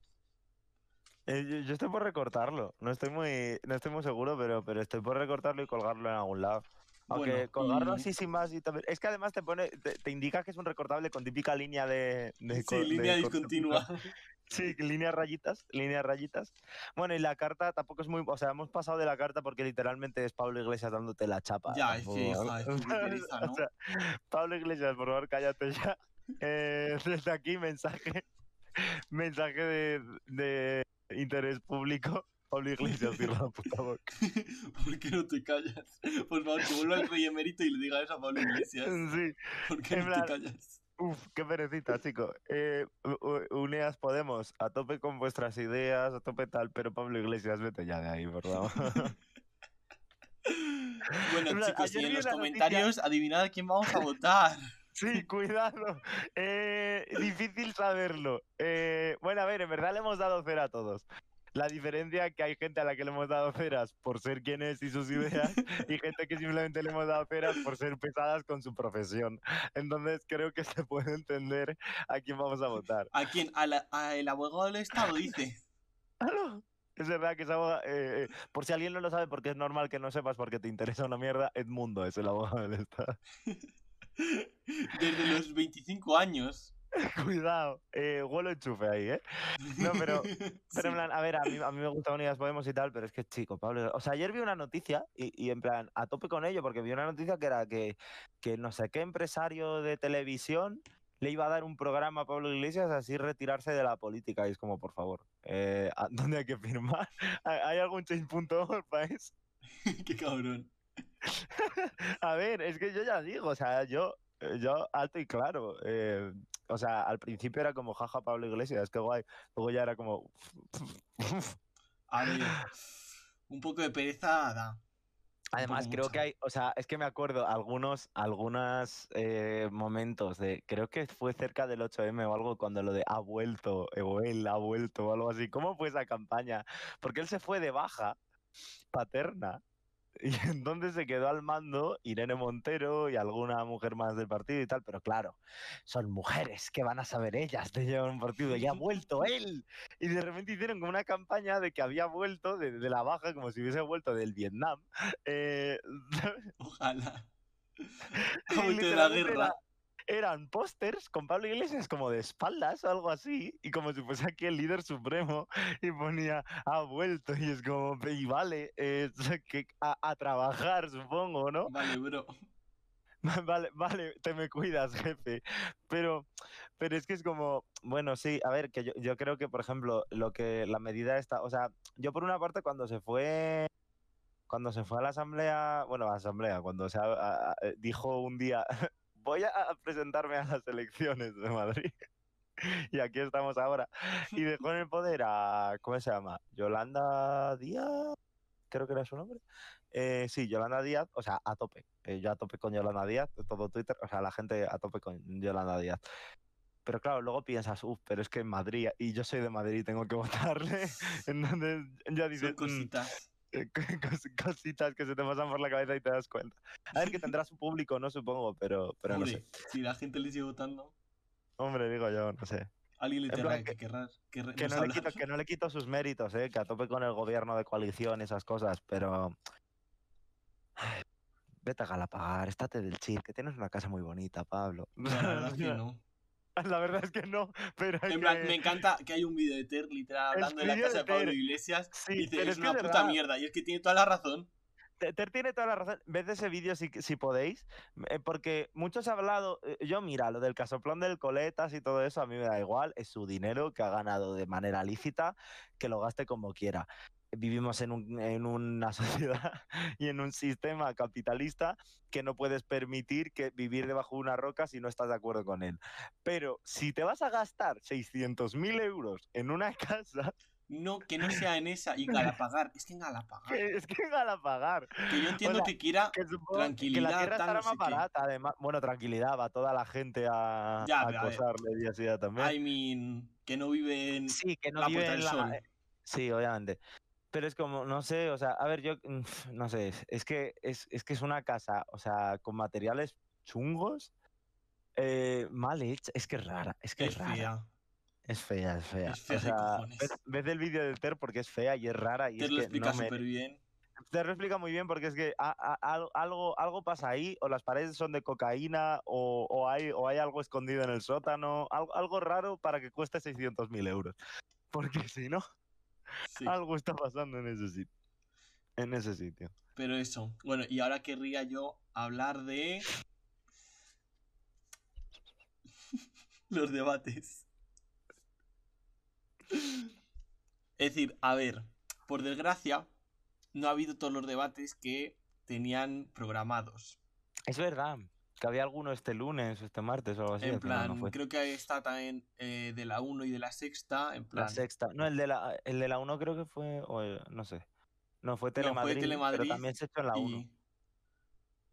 Eh, yo, yo estoy por recortarlo. No estoy muy, no estoy muy seguro, pero, pero estoy por recortarlo y colgarlo en algún lado. Aunque Bueno, colgarlo así sin más y también. Es que además te pone, te, te indica que es un recortable con típica línea de. de Sí, de línea discontinua. Sí, líneas rayitas, líneas rayitas. Bueno, y la carta tampoco es muy. O sea, hemos pasado de la carta porque literalmente es Pablo Iglesias dándote la chapa. Ya, es que, hija, es pereza, O ¿no? sea, Pablo Iglesias, por favor, cállate ya. Eh, desde aquí, mensaje. Mensaje de, de interés público. Pablo Iglesias, cierra la puta boca. ¿Por qué no te callas? Por favor, que vuelva el rey emérito y le diga eso a Pablo Iglesias. Sí, ¿Por qué en no te plan- callas? Uf, qué perecita, chico. Eh, Uneas Podemos, a tope con vuestras ideas, a tope tal, pero Pablo Iglesias, vete ya de ahí, por favor. Bueno, chicos, y en los comentarios, adivinad a quién vamos a votar. Sí, cuidado. Eh, difícil saberlo. Eh, bueno, a ver, en verdad le hemos dado cero a todos. La diferencia es que hay gente a la que le hemos dado ceras por ser quien es y sus ideas y gente que simplemente le hemos dado ceras por ser pesadas con su profesión. Entonces creo que se puede entender a quién vamos a votar. ¿A quién? A la- a el abogado del Estado, dice. Claro. Es verdad que es abogado, eh, eh, por si alguien no lo sabe, porque es normal que no sepas porque te interesa una mierda, Edmundo es el abogado del Estado. Desde los 25 años. Cuidado, eh, huelo enchufe ahí, ¿eh? No, pero- Pero Sí. en plan, a ver, a mí, a mí me gusta Unidas Podemos y tal, pero es que, chico, Pablo. O sea, ayer vi una noticia y, y en plan, a tope con ello, porque vi una noticia que era que, que no sé qué empresario de televisión le iba a dar un programa a Pablo Iglesias así retirarse de la política. Y es como, por favor, eh, ¿a ¿dónde hay que firmar? ¿Hay algún change.org para eso? Qué cabrón. A ver, es que yo ya digo, o sea, yo, eh, yo alto y claro. eh, o sea, al principio era como jaja Pablo Iglesias, qué guay. Luego ya era como. A ver. Un poco de pereza da. Además, creo que hay, o sea, es que me acuerdo algunos, algunos eh, momentos de, creo que fue cerca del 8M o algo, cuando lo de ha vuelto, o él ha vuelto o algo así. ¿Cómo fue esa campaña? Porque él se fue de baja paterna y entonces se quedó al mando Irene Montero y alguna mujer más del partido y tal, pero claro, son mujeres, ¿qué van a saber ellas de llevar un partido? Y ha vuelto él. Y de repente hicieron como una campaña de que había vuelto de, de la baja, como si hubiese vuelto del Vietnam. Eh, Ojalá. Ha vuelto de la guerra. era- eran pósters con Pablo Iglesias como de espaldas o algo así, y como si fuese aquí el líder supremo, y ponía, ha vuelto, y es como, y vale, eh, que a, a trabajar, supongo, ¿no? Vale, bro. Vale, vale, te me cuidas, jefe. Pero, pero es que es como, bueno, sí, a ver, que yo, yo creo que, por ejemplo, lo que la medida está, o sea, yo por una parte cuando se fue, cuando se fue a la asamblea, bueno, a la asamblea, cuando se a- dijo un día, voy a presentarme a las elecciones de Madrid. Y aquí estamos ahora. Y dejó en el poder a, ¿cómo se llama? Yolanda Díaz, creo que era su nombre. Eh, sí, Yolanda Díaz, o sea, a tope. Eh, yo a tope con Yolanda Díaz, de todo Twitter, o sea, la gente a tope con Yolanda Díaz. Pero claro, luego piensas, uff, pero es que en Madrid, y yo soy de Madrid, tengo que votarle. Entonces ya dices, Son "Mm, cositas. Eh, cos- cositas que se te pasan por la cabeza y te das cuenta. A ver, que tendrá su público, no supongo, pero, pero no sé. Hombre, si la gente le sigue votando, Hombre, digo yo, no sé. alguien le En tendrá que, querrá- Que no, le quito, que no le quito sus méritos, ¿eh? que a tope con el gobierno de coalición y esas cosas, pero... Ay, Vete a Galapagar, estate del chill, que tienes una casa muy bonita, Pablo. No, la verdad es que no. La verdad es que no, pero En plan, que- me encanta que hay un vídeo de Ter literal hablando de la casa de de Pablo Ter. Iglesias Sí, y dice, es, una puta verdad. mierda. Y es que tiene toda la razón. Te- Ter tiene toda la razón. Ved ese vídeo si, si podéis, eh, porque muchos han hablado. eh, Yo, mira, lo del casoplón del Coletas y todo eso, a mí me da igual. Es su dinero que ha ganado de manera lícita, que lo gaste como quiera. Vivimos en, un- en una sociedad y en un sistema capitalista que no puedes permitir que vivir debajo de una roca si no estás de acuerdo con él. Pero si te vas a gastar 600.000 euros en una casa, No, que no sea en esa y Galapagar. Es que en Galapagar. es que pagar. Que yo entiendo sea, que quiera. que supongo que Tranquilidad, la tierra estará no más barata, además. Bueno, tranquilidad, va toda la gente a, Ya, a acosarle día sí, día también. I mean, que no vive en sí, que no la vive Puerta en del la... Sol. eh, Sí, obviamente. Pero es como, no sé, o sea, a ver, yo, mm, no sé, es- que es, es que es una casa, o sea, con materiales chungos, eh, mal hecha, es que es rara, es que es, Es rara. fea. Es fea, es fea. Es fea o sea, ves, ves el vídeo de Ter porque es fea y es rara y Ter es lo que explica no me, súper bien. te lo explica muy bien porque es que a- a- al- algo, algo pasa ahí, o las paredes son de cocaína, o, o hay, o hay algo escondido en el sótano, algo, algo raro para que cueste 600.000 euros. Porque si no, Sí. algo está pasando en ese sitio. En ese sitio. Pero eso. Bueno, y ahora querría yo hablar de. los debates. Es decir, a ver, por desgracia, no ha habido todos los debates que tenían programados. Es verdad que había alguno este lunes o este martes o algo así. en plan, no fue. creo que está también eh, de la 1 y de la sexta. En plan, La sexta. No, el de la, el de la 1 creo que fue, o el- no sé. No, fue No, fue Telemadrid, Telemadrid pero también se echó en la 1. y-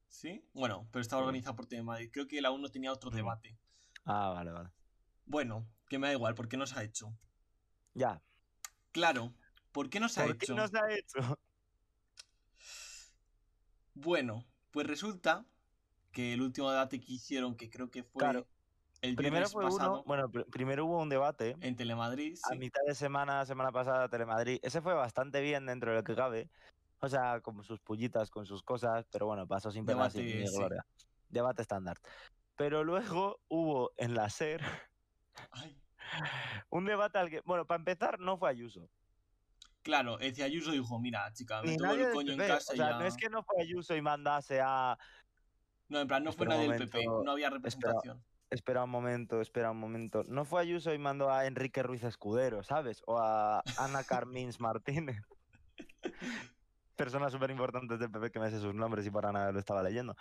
¿Sí? Bueno, pero estaba organizado por Telemadrid. Creo que la 1 tenía otro debate. Ah, vale, vale. Bueno, que me da igual, porque no se ha hecho. Ya. Claro, ¿Por qué no se ha ¿Por qué hecho? no se ha hecho? Bueno, pues resulta que el último debate que hicieron, que creo que fue Claro. el Primero fue pasado uno, bueno, pr- primero hubo un debate en Telemadrid, a sí. mitad de semana, semana pasada, Telemadrid. Ese fue bastante bien dentro de lo que cabe. O sea, con sus pullitas, con sus cosas, pero bueno, pasó sin pena sin Debate, sí. gloria. Debate estándar. Pero luego hubo en la SER Ay, un debate al que, bueno, para empezar, no fue Ayuso. Claro, ese Ayuso dijo, mira, chica, me tomo el coño en casa O sea, ya... no es que no fue Ayuso y mandase a. No, en plan, no fue Espera nadie del PP, no había representación. Espera un momento, espera un momento. No fue Ayuso y mandó a Enrique Ruiz Escudero, ¿sabes? O a Ana Carmins Martínez. Personas súper importantes del PP que me sé sus nombres y para nada lo estaba leyendo.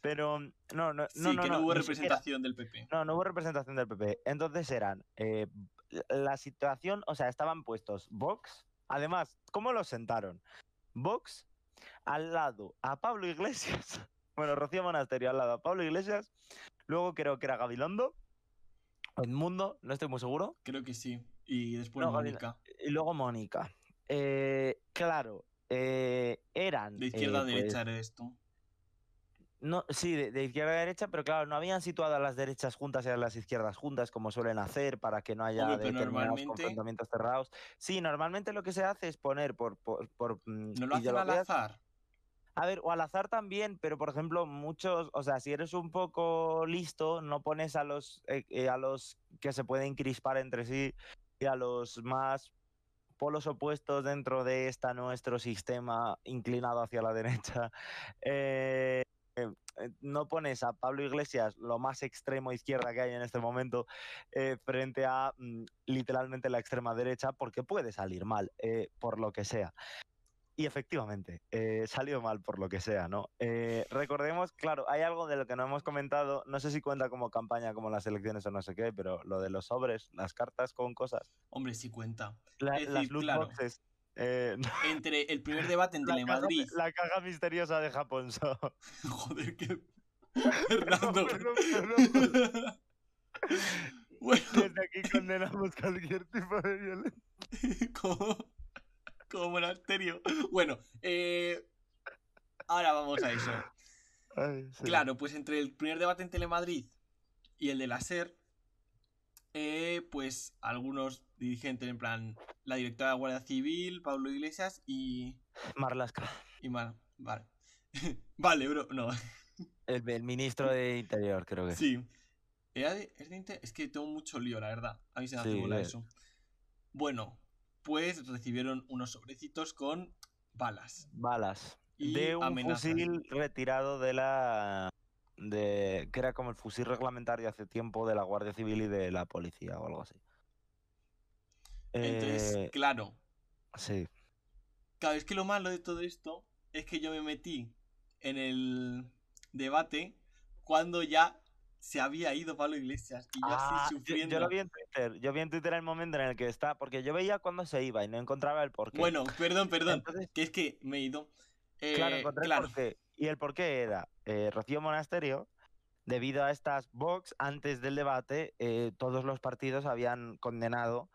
Pero no, no, Sí, no, no, que no, no, hubo siquiera. representación del PP. No, no hubo representación del PP. Entonces eran eh, la situación, o sea, estaban puestos Vox. Además, ¿cómo los sentaron? Vox al lado a Pablo Iglesias. Bueno, Rocío Monasterio al lado Pablo Iglesias. Luego creo que era Gabilondo. Edmundo, no estoy muy seguro. Creo que sí. Y después No, Mónica. Y luego Mónica. Eh, claro, eh, eran. De izquierda eh, a derecha pues, era esto. No, sí, de, de izquierda a derecha, pero claro, no habían situado a las derechas juntas y a las izquierdas juntas como suelen hacer para que no haya Hombre, determinados normalmente- confrontamientos cerrados. Sí, normalmente lo que se hace es poner por, por, por, mm, ¿No lo hacen al azar? A ver, o al azar también, pero por ejemplo, muchos, o sea, si eres un poco listo, no pones a los, eh, eh, a los que se pueden crispar entre sí y a los más polos opuestos dentro de esta nuestro sistema inclinado hacia la derecha. eh, no pones a Pablo Iglesias, lo más extremo izquierda que hay en este momento, frente a mm, literalmente la extrema derecha, porque puede salir mal, por lo que sea. Y efectivamente, eh, salió mal por lo que sea, ¿no? Eh, recordemos, claro, hay algo de lo que no hemos comentado, no sé si cuenta como campaña, como las elecciones o no sé qué, pero lo de los sobres, las cartas con cosas, Hombre, sí cuenta. la- Es las loot claro. boxes, eh, Entre el primer debate en la, caja, Telemadrid. la caja misteriosa de Japón. so. Joder. Fernando. Bueno, Desde aquí condenamos cualquier tipo de violencia. como. Como monasterio. Bueno, eh. Ahora vamos a eso. Ay, sí. Claro, pues entre el primer debate en Telemadrid y el de la SER, eh, pues algunos dirigentes, en plan, la directora de Guardia Civil, Pablo Iglesias y. Marlaska, y Mar- Vale. vale, bro, no. el, el ministro de Interior, creo que. Sí. Era de- es, de Inter- es que tengo mucho lío, la verdad. A mí se me hace Sí, bola eso. Bueno, pues recibieron unos sobrecitos con balas. Balas. Y de un amenazas. fusil retirado de la. de que era como el fusil reglamentario hace tiempo de la Guardia Civil y de la policía o algo así. Entonces, Eh, claro. sí. Claro, es que lo malo de todo esto es que yo me metí en el debate cuando ya se había ido Pablo Iglesias y yo Ah, así sufriendo. yo, lo vi en Twitter. Yo vi en Twitter el momento en el que está. Porque yo veía cuando se iba y no encontraba el porqué. Bueno, perdón, perdón. Entonces, Que es que me he ido. claro, Eh, encontré claro. el porqué. Y el porqué era eh, Rocío Monasterio. Debido a estas Vox, antes del debate, eh, todos los partidos habían condenado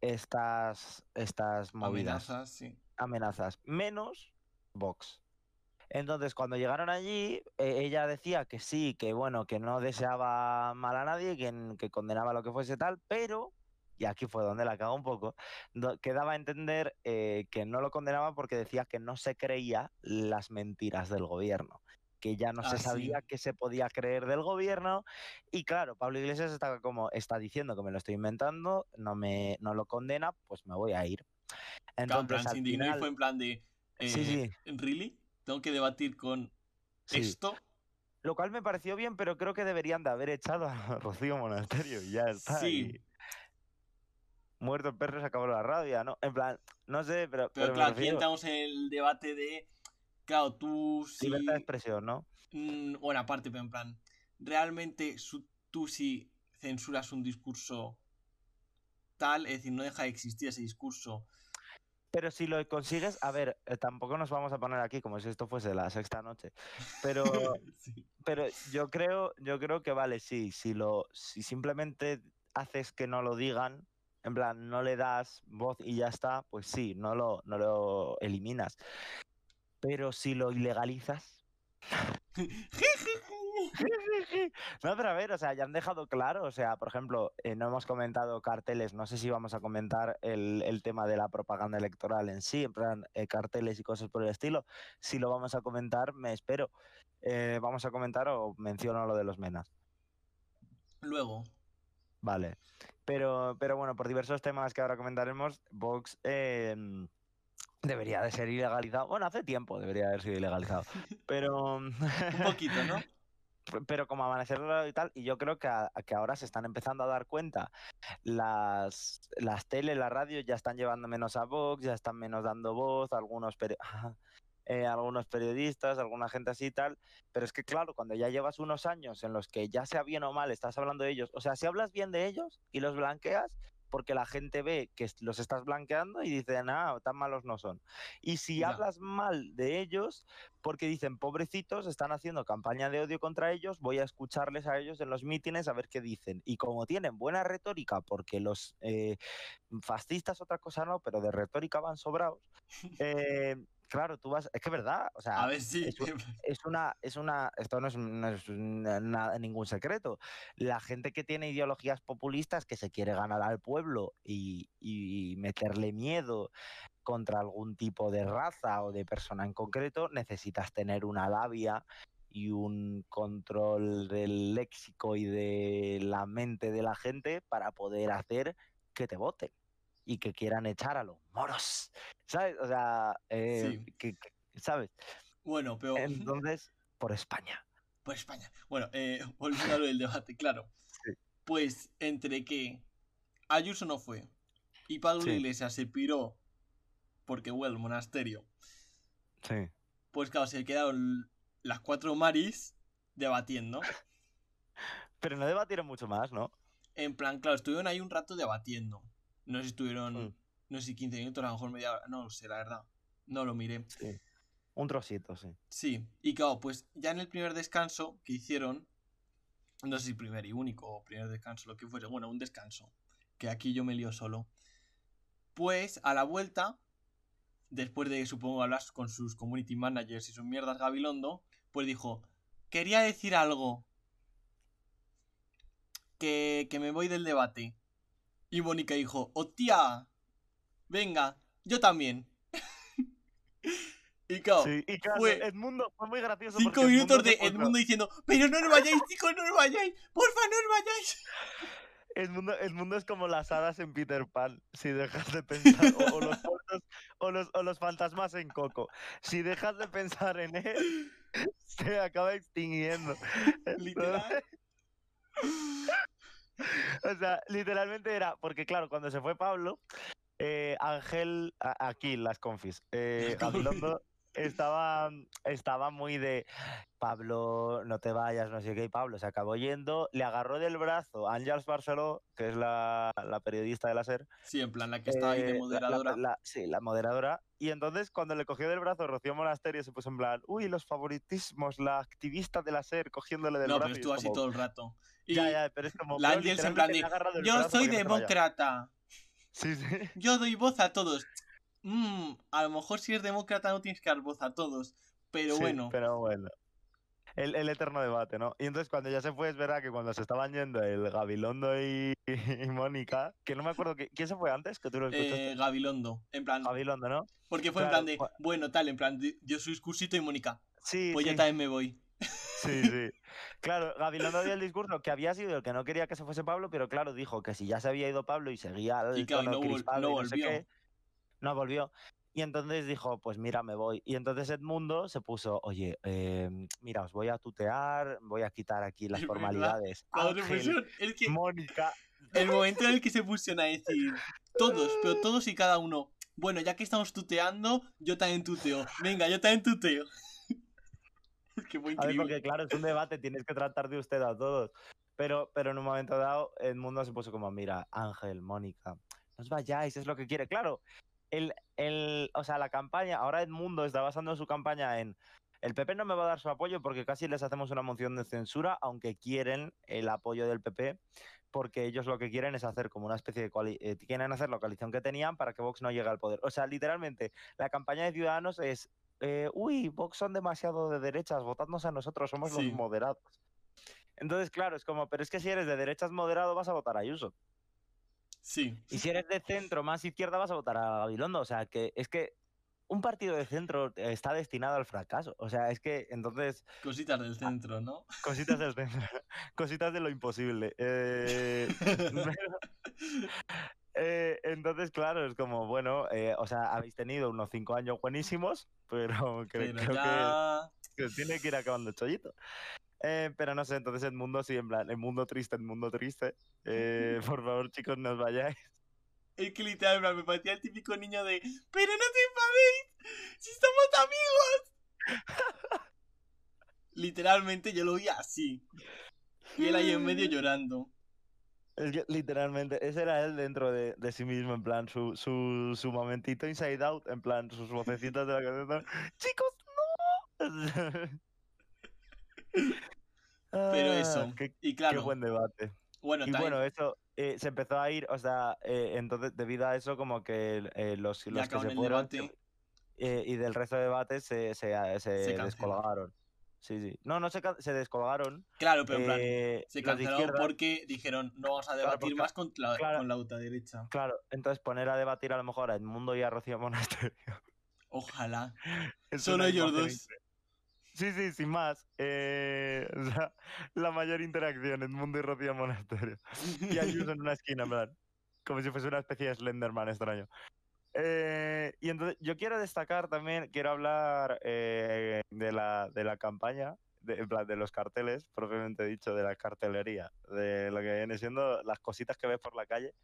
estas, estas movidas. Amenazas, sí. amenazas, menos Vox. Entonces, cuando llegaron allí, eh, ella decía que sí, que bueno, que no deseaba mal a nadie, que, condenaba lo que fuese tal, pero, y aquí fue donde la cagó un poco, do- que daba a entender eh, que no lo condenaba porque decía que no se creía las mentiras del gobierno, que ya no Ah, se sí. sabía qué se podía creer del gobierno. Y claro, Pablo Iglesias está como, está diciendo que me lo estoy inventando, no, me, no lo condena, pues me voy a ir. En plan, se al indignó y final- fue en plan de. Sí, eh, sí. ¿Really? ¿Tengo que debatir con Sí. esto? Lo cual me pareció bien, pero creo que deberían de haber echado a Rocío Monasterio y ya está. Sí. y Muerto el perro se acabó la rabia, ¿no? En plan, no sé, pero. Pero, claro, aquí entramos en el debate de. Claro, tú sí. Libertad de expresión, ¿no? Mm, bueno, aparte, pero en plan. Realmente su- tú si censuras un discurso tal, es decir, no deja de existir ese discurso. Pero si lo consigues, a ver, eh, tampoco nos vamos a poner aquí como si esto fuese la sexta noche. Pero, Sí. pero yo creo, yo creo que vale, sí, si lo, si simplemente haces que no lo digan, en plan, no le das voz y ya está, pues sí, no lo, no lo eliminas. Pero si lo ilegalizas. No, pero a ver, o sea, ya han dejado claro, o sea, por ejemplo, eh, no hemos comentado carteles, no sé si vamos a comentar el, el tema de la propaganda electoral en sí, en plan, eh, carteles y cosas por el estilo. Si lo vamos a comentar, me espero. Eh, vamos a comentar o menciono lo de los menas. Luego, Vale. Pero, pero bueno, por diversos temas que ahora comentaremos, Vox eh, debería de ser ilegalizado. Bueno, hace tiempo debería haber sido ilegalizado. Pero, un poquito, ¿no? Pero como amanecerlo y tal, y yo creo que, a- que ahora se están empezando a dar cuenta. Las, las tele, la radio ya están llevando menos a Vox, ya están menos dando voz, algunos, eh, algunos periodistas, alguna gente así y tal. Pero es que claro, cuando ya llevas unos años en los que ya sea bien o mal, estás hablando de ellos, o sea, si hablas bien de ellos y los blanqueas, porque la gente ve que los estás blanqueando y dicen, ah, tan malos no son. Y si hablas mal de ellos, porque dicen, pobrecitos, están haciendo campaña de odio contra ellos, voy a escucharles a ellos en los mítines a ver qué dicen. Y como tienen buena retórica, porque los eh, fascistas otra cosa no, pero de retórica van sobrados, eh, claro, tú vas, es que es verdad, o sea, A ver si. es un- es una, es una, esto no es, no es na- nada- ningún secreto. La gente que tiene ideologías populistas que se quiere ganar al pueblo y, y meterle miedo contra algún tipo de raza o de persona en concreto, necesitas tener una labia y un control del léxico y de la mente de la gente para poder hacer que te voten y que quieran echar a los moros. ¿Sabes? O sea, eh, Sí. que- que- ¿sabes? Bueno, pero. Entonces, por España. Por España. Bueno, eh, volviendo a lo del debate, claro. Sí. Pues entre que Ayuso no fue y Pablo Sí. Iglesias se piró porque hubo el monasterio, Sí. pues claro, se quedaron las cuatro maris debatiendo. Pero no debatieron mucho más, ¿no? En plan, claro, estuvieron ahí un rato debatiendo. No sé si estuvieron, Mm. no sé si 15 minutos, a lo mejor media hora, no lo sé, la verdad. No lo miré. Sí. Un trocito, sí. Sí, y claro, pues ya en el primer descanso que hicieron, no sé si primer y único o primer descanso, lo que fuese, bueno, un descanso, que aquí yo me lío solo. Pues a la vuelta, después de supongo hablar con sus community managers y sus mierdas Gabilondo, pues dijo, quería decir algo, que, que me voy del debate. Y Mónica dijo, hostia, venga, yo también. y claro, Sí, y claro, fue- Edmundo fue muy gracioso. Cinco minutos Edmundo de Edmundo diciendo, pero no os vayáis, chicos, no os vayáis, porfa, no os vayáis. Edmundo, Edmundo es como las hadas en Peter Pan, si dejas de pensar, o, o los, o, los, o los fantasmas en Coco. Si dejas de pensar en él, se acaba extinguiendo. Literal. O sea, literalmente era, porque claro, cuando se fue Pablo, eh, Ángel, a- aquí las confis, eh, estaba, estaba muy de Pablo, no te vayas, no sé qué, y Pablo se acabó yendo, le agarró del brazo a Ángels Barceló, que es la, la periodista de la SER. Sí, en plan, la que estaba ahí eh, de la- la- moderadora. la- sí, la moderadora. Y entonces cuando le cogió del brazo Rocío Monasterio se puso en plan, uy, los favoritismos, la activista de la SER cogiéndole del no, brazo. pero y es estuvo así como, todo el rato. Y Ya, ya, pero es como... la Ángels en plan de, yo soy no se vaya". demócrata, Sí, sí. yo doy voz a todos. Mm, a lo mejor si eres demócrata no tienes que dar voz a todos, pero Sí, bueno. Pero bueno. El, el eterno debate, ¿no? Y entonces cuando ya se fue, es verdad que cuando se estaban yendo el Gabilondo y, y Mónica, que no me acuerdo, que, ¿quién se fue antes? Que tú lo escuchaste. Eh, Gabilondo, en plan, Gabilondo, ¿no? porque fue en plan de, bueno, tal, en plan, di- dio su discursito y Mónica, Sí, pues sí, yo también me voy. sí, sí. Claro, Gabilondo dio el discurso que había sido el que no quería que se fuese Pablo, pero claro, dijo que si ya se había ido Pablo y seguía el Y claro, tono no crispado no y no sé qué, no volvió. Y entonces dijo, pues mira, me voy. Y entonces Edmundo se puso, oye, eh, mira, os voy a tutear, voy a quitar aquí las formalidades. Ángel, es que Mónica, el momento en el que se pusieron a decir todos, pero todos y cada uno. Bueno, ya que estamos tuteando, yo también tuteo. Venga, yo también tuteo. Es que fue increíble. porque claro, es un debate, tienes que tratar de usted a todos. Pero, pero en un momento dado, el mundo se puso como, mira, Ángel, Mónica, no os vayáis, es lo que quiere. Claro, el, el, o sea, la campaña, ahora Edmundo está basando su campaña en el PP no me va a dar su apoyo porque casi les hacemos una moción de censura, aunque quieren el apoyo del PP, porque ellos lo que quieren es hacer como una especie de coali- eh, quieren hacer la coalición que tenían para que Vox no llegue al poder. O sea, literalmente, la campaña de Ciudadanos es, eh, uy, Vox son demasiado de derechas, votadnos a nosotros, somos Sí. los moderados. Entonces, claro, es como, pero es que si eres de derechas moderado vas a votar a Ayuso. Sí. Y si eres de centro más izquierda vas a votar a Gabilondo. O sea, que es que un partido de centro eh, está destinado al fracaso. O sea, es que entonces, Cositas Ah. del centro, ¿no? cositas del centro, cositas de lo imposible. Eh, eh, entonces, claro, es como, bueno, eh, o sea, habéis tenido unos cinco años buenísimos, pero, cre- Pero creo que ya. que os tiene que ir acabando el chollito. Eh, pero no sé, entonces el mundo sí, en plan, el mundo triste, el mundo triste. Eh, por favor, chicos, no os vayáis. Es que literal, me parecía el típico niño de. ¡Pero no te enfadéis! ¡Si somos amigos! Literalmente yo lo vi así. Y él ahí en medio llorando. Es que, literalmente, ese era él dentro de, de sí mismo, en plan, su, su, su momentito inside out, en plan, sus vocecitas de la cabeza. ¡Chicos, no! Pero Ah, eso. Qué, Y qué claro, buen debate. bueno, Y también bueno, eso eh, se empezó a ir, o sea, eh, entonces debido a eso como que eh, los, los que se fueron debate. y del resto de debates se, se, se descolgaron. Sí, sí. No, no se, se descolgaron. Claro, pero en plan, se cancelaron porque dijeron no vamos a Claro, debatir porque- más con la, claro. con la ultraderecha. Claro, entonces poner a debatir a lo mejor a Edmundo y a Rocío Monasterio. Ojalá. es Solo ellos dos. increíble. Sí, sí, sin más. Eh, la mayor interacción, Edmundo y Rocío Monasterio. Y Ayuso en una esquina, en plan. Como si fuese una especie de Slenderman extraño. Eh, y entonces yo quiero destacar también, quiero hablar eh, de, la, de la campaña, de, en plan, de los carteles, propiamente dicho, de la cartelería, de lo que viene siendo las cositas que ves por la calle,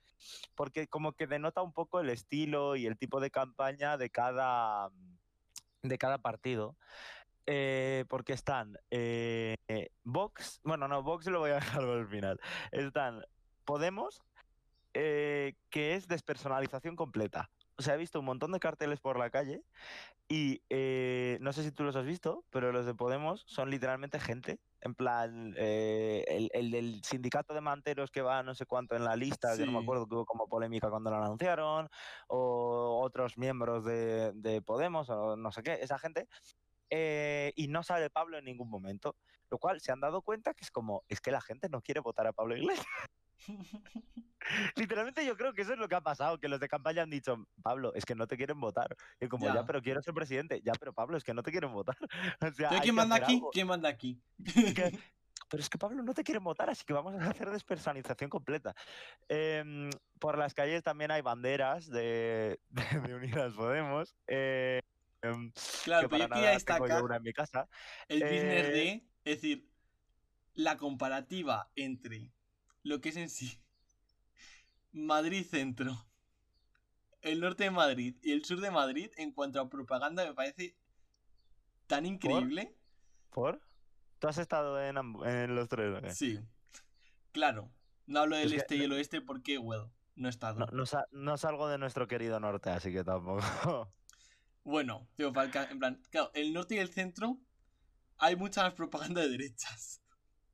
porque como que denota un poco el estilo y el tipo de campaña de cada, de cada partido. Eh, porque están eh, Vox, bueno, no, Vox lo voy a dejar al final. Están Podemos, eh, que es despersonalización completa. O sea, he visto un montón de carteles por la calle y eh, no sé si tú los has visto, pero los de Podemos son literalmente gente. En plan, eh, el, el del sindicato de manteros que va no sé cuánto en la lista, que no me Sí. acuerdo que hubo como polémica cuando lo anunciaron, o otros miembros de, de Podemos, o no sé qué, esa gente. Eh, y no sale Pablo en ningún momento. Lo cual se han dado cuenta que es como, es que la gente no quiere votar a Pablo Iglesias. Literalmente yo creo que eso es lo que ha pasado, que los de campaña han dicho, Pablo, es que no te quieren votar. Y como, ya, Ya. pero quiero ser presidente. Ya, pero Pablo, es que no te quieren votar. O sea, ¿Pero hay quién manda aquí? ¿Quién manda aquí? Pero es que Pablo no te quieren votar, así que vamos a hacer despersonalización completa. Em, por las calles también hay banderas de, de, de Unidas Podemos. eh, Claro, que pero yo quería destacar una en mi casa. el business Eh, de, es decir, la comparativa entre lo que es en sí Madrid Centro, el norte de Madrid y el sur de Madrid en cuanto a propaganda me parece tan increíble. ¿Por? ¿Tú has estado en, los tres? o qué? Sí. Claro, no hablo del Es que este y el oeste porque, well, no he estado. No, no, sa- no salgo de nuestro querido norte, así que tampoco. Bueno, tío, para el ca- en plan, claro, el norte y el centro hay mucha más propaganda de derechas.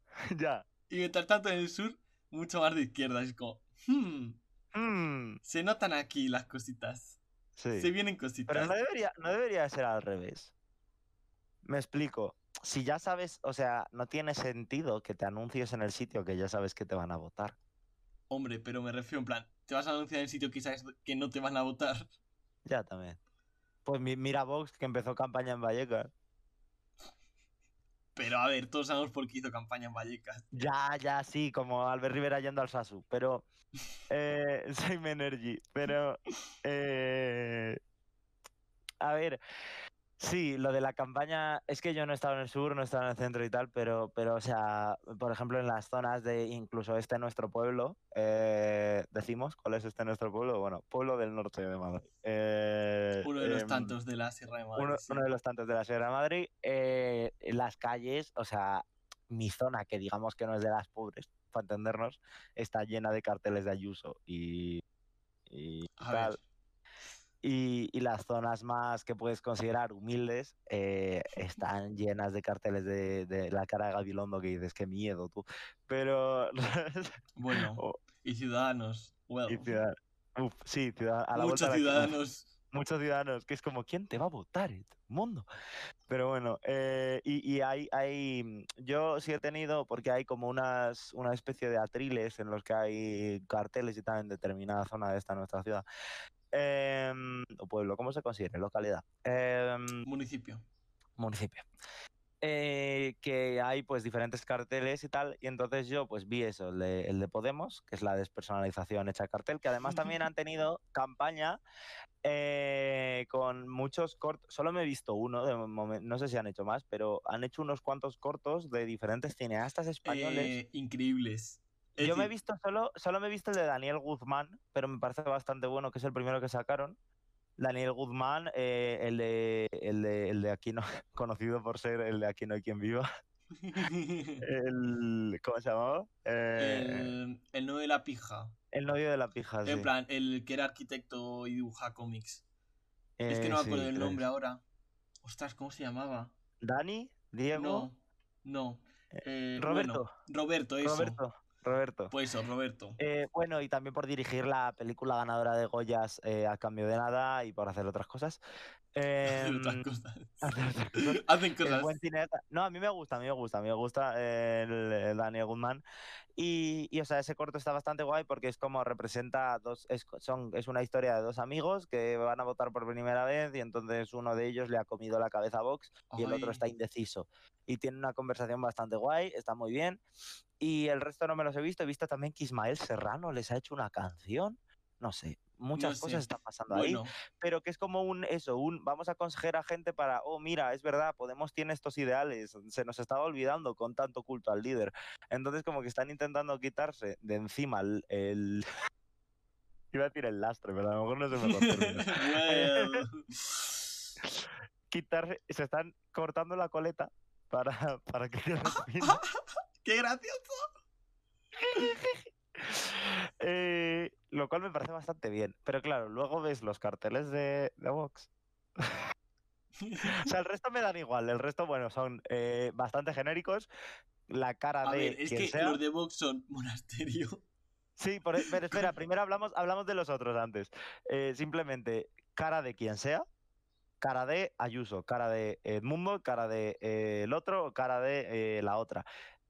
ya. Y mientras tanto en el sur, mucho más de izquierda. Es como, hmm, Mm, se notan aquí las cositas. sí. Se vienen cositas. Pero no debería, no debería ser al revés. Me explico. Si ya sabes, o sea, no tiene sentido que te anuncies en el sitio que ya sabes que te van a votar. Hombre, pero me refiero en plan, te vas a anunciar en el sitio que sabes que no te van a votar. Ya también. Pues mi- mira Vox, que empezó campaña en Vallecas. Pero a ver, todos sabemos por qué hizo campaña en Vallecas. Ya, ya, sí, como Albert Rivera yendo al Sasu. Pero. Eh, Same Energy. Pero. eh, a ver. Sí, lo de la campaña. Es que yo no he estado en el sur, no he estado en el centro y tal, pero, pero o sea, por ejemplo, en las zonas de incluso este nuestro pueblo, eh, decimos, ¿cuál es este nuestro pueblo? Bueno, pueblo del norte de Madrid. Eh, Uno de los em, tantos de la Sierra de Madrid. uno, sí. uno de los tantos de la Sierra de Madrid. eh, las calles, o sea, mi zona, que digamos que no es de las pobres, para entendernos, está llena de carteles de Ayuso y, y tal. ver. Y, y las zonas más que puedes considerar humildes eh, están llenas de carteles de, de la cara de Gabilondo que dices, qué miedo tú. Pero... Bueno, y ciudadanos. Well, y ciudad- uf, sí, ciudad- a la muchos vuelta ciudadanos. Muchos ciudadanos, que es como, ¿quién te va a votar mundo? Pero bueno, eh, y, y hay, hay, mm, yo sí he tenido, porque hay como unas, una especie de atriles en los que hay carteles y tal en determinada zona de esta nuestra ciudad. Em, o pueblo, ¿cómo se considera? Localidad. Em, Municipio. municipio. Eh, que hay pues diferentes carteles y tal, y entonces yo pues vi eso, el de, el de Podemos, que es la despersonalización hecha cartel, que además también han tenido campaña eh, con muchos cortos, solo me he visto uno, de momen- no sé si han hecho más, pero han hecho unos cuantos cortos de diferentes cineastas españoles. Eh, increíbles. Es Yo me he visto solo, solo me he visto el de Daniel Guzmán, pero me parece bastante bueno, que es el primero que sacaron. Daniel Guzmán, eh, el, de, el, de, el de aquí no, conocido por ser el de aquí no hay quien viva. El, ¿Cómo se llamaba? Eh, el, el no de la pija. el novio de la pija, sí. En plan, el que era arquitecto y dibuja cómics. es que Eh, no me acuerdo creo. nombre ahora. Ostras, ¿cómo se llamaba? Dani, Diego, No, no. Eh, Roberto. bueno, Roberto, eso. Roberto. Roberto. Pues eso, Roberto. Eh, bueno, y también por dirigir la película ganadora de Goyas eh, a cambio de nada y por hacer otras cosas. Hacen otras Em, cosas. Hacen cosas. No, a mí me gusta, a mí me gusta, a mí me gusta el, el Daniel Guzmán. Y, y, o sea, ese corto está bastante guay porque es como representa dos, es, son, es una historia de dos amigos que van a votar por primera vez y entonces uno de ellos le ha comido la cabeza a Vox y el otro Ay. está indeciso. Y tiene una conversación bastante guay, está muy bien. Y el resto no me los he visto. He visto también que Ismael Serrano les ha hecho una canción. No sé, muchas sé. cosas están pasando ahí pero que es como un eso, un vamos a aconsejar a gente para, oh, mira, es verdad, Podemos tiene estos ideales, se nos estaba olvidando con tanto culto al líder. Entonces como que están intentando quitarse de encima el... el- Iba a decir el lastre, pero a lo mejor no término. well. Quitarse, se están cortando la coleta para, para que se. ¡Qué gracioso! Eh, lo cual me parece bastante bien. Pero claro, luego ves los carteles de, de Vox. O sea, el resto me dan igual. El resto, bueno, son eh, bastante genéricos. La cara A de ver, es quien que sea. los de Vox son monasterio. Sí, por- e, pero espera, primero hablamos, hablamos de los otros antes. Eh, simplemente, cara de quien sea. Cara de Ayuso, cara de Edmundo, cara de eh, el otro, cara de eh, la otra.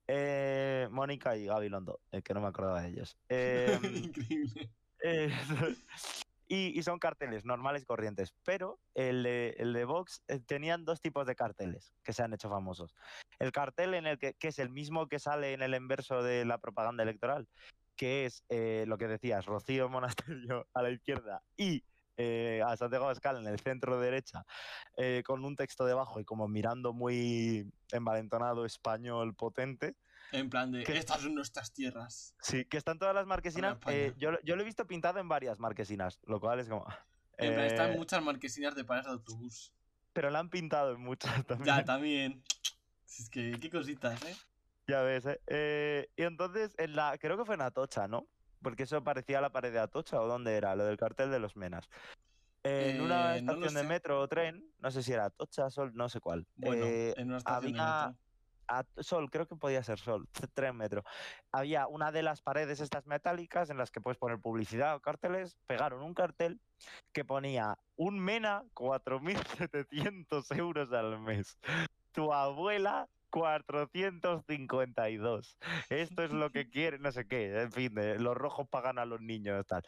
Eh, Mónica y Gabilondo, eh, que no me acordaba de ellos. Em, Increíble. Eh, y, y son carteles normales y corrientes. Pero el de, el de Vox eh, tenían dos tipos de carteles que se han hecho famosos. El cartel en el que, que es el mismo que sale en el inverso de la propaganda electoral, que es lo que decías, Rocío Monasterio a la izquierda y eh, a Santiago Abascal en el centro derecha, eh, con un texto debajo y como mirando muy envalentonado español potente. En plan de, ¿Qué? estas son nuestras tierras. Sí, que están todas las marquesinas. Eh, yo, lo- yo lo he visto pintado en varias marquesinas, lo cual es como. En plan, están eh, muchas marquesinas de paradas de autobús. pero la han pintado en muchas también. Ya, también. Es que, qué cositas, ¿eh? Ya ves, ¿eh? Eh, Y entonces, en la, creo que fue en Atocha, ¿no? Porque eso parecía la pared de Atocha, ¿o dónde era? Lo del cartel de los Menas. En una Eh, no estación de metro o tren, no sé si era Atocha, Sol, no sé cuál. Bueno, eh, en una estación de había- metro. a- Sol, creo que podía ser Sol, t- tren metro. Había una de las paredes estas metálicas en las que puedes poner publicidad o carteles, pegaron un cartel que ponía un mena 4.700 euros al mes. Tu abuela 452. Esto es lo que quiere, no sé qué, en fin, de, los rojos pagan a los niños, tal.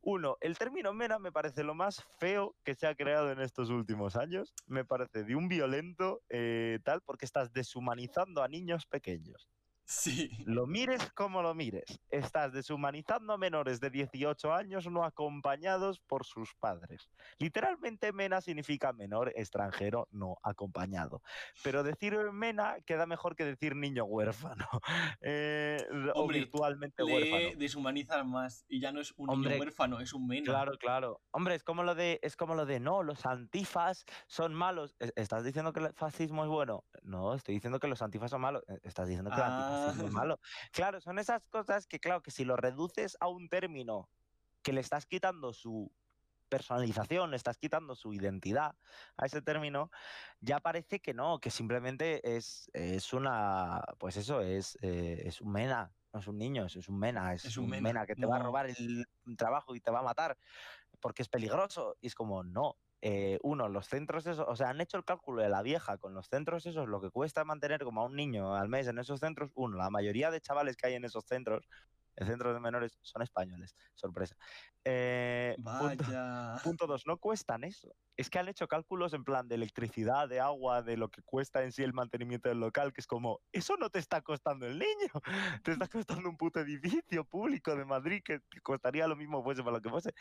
Uno, el término mena me parece lo más feo que se ha creado en estos últimos años. Me parece de un violento eh, tal, porque estás deshumanizando a niños pequeños. Sí. Lo mires como lo mires, estás deshumanizando a menores de 18 años no acompañados por sus padres. Literalmente mena significa menor extranjero no acompañado. Pero decir mena queda mejor que decir niño huérfano. eh, o virtualmente Le huérfano. deshumanizan más y ya no es un Hombre, niño huérfano, es un mena. Claro, claro. Hombre, es como lo de, es como lo de no, los antifas son malos. ¿Es- ¿Estás diciendo que el fascismo es bueno? No, estoy diciendo que los antifas son malos. Eh, Estás diciendo que el antifascismo Ah. malo. Claro, son esas cosas que, claro, que si lo reduces a un término que le estás quitando su personalización, le estás quitando su identidad a ese término, ya parece que no, que simplemente es, es una, pues eso, es, eh, es un mena, no es un niño, es, un mena, es, un, mena, que te va a robar el trabajo y te va a matar porque es peligroso. Y es como, no, eh, uno, los centros esos, o sea, han hecho el cálculo de la vieja con los centros esos, lo que cuesta mantener como a un niño al mes en esos centros, uno, la mayoría de chavales que hay en esos centros, en centros de menores, son españoles, sorpresa. Eh, Vaya. Punto, dos, no cuestan eso. Es que han hecho cálculos en plan de electricidad, de agua, de lo que cuesta en sí el mantenimiento del local, que es como, eso no te está costando el niño, te está costando un puto edificio público de Madrid que costaría lo mismo fuese para lo que fuese.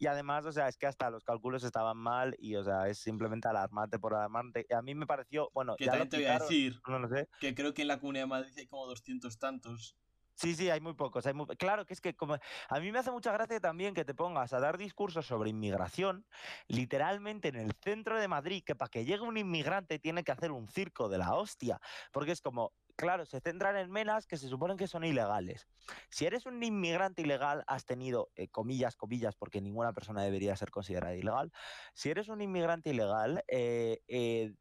Y además, o sea, es que hasta los cálculos estaban mal y, o sea, es simplemente alarmante por alarmante. A mí me pareció, bueno, que también te voy a decir no lo sé. que creo que en la Comunidad de Madrid hay como 200 tantos. Sí, sí, hay muy pocos. Hay muy... Claro que es que como... a mí me hace mucha gracia también que te pongas a dar discursos sobre inmigración, literalmente en el centro de Madrid, que para que llegue un inmigrante tiene que hacer un circo de la hostia, porque es como, claro, se centran en menas que se suponen que son ilegales. Si eres un inmigrante ilegal, has tenido, eh, comillas, comillas, porque ninguna persona debería ser considerada ilegal, si eres un inmigrante ilegal, eh, eh,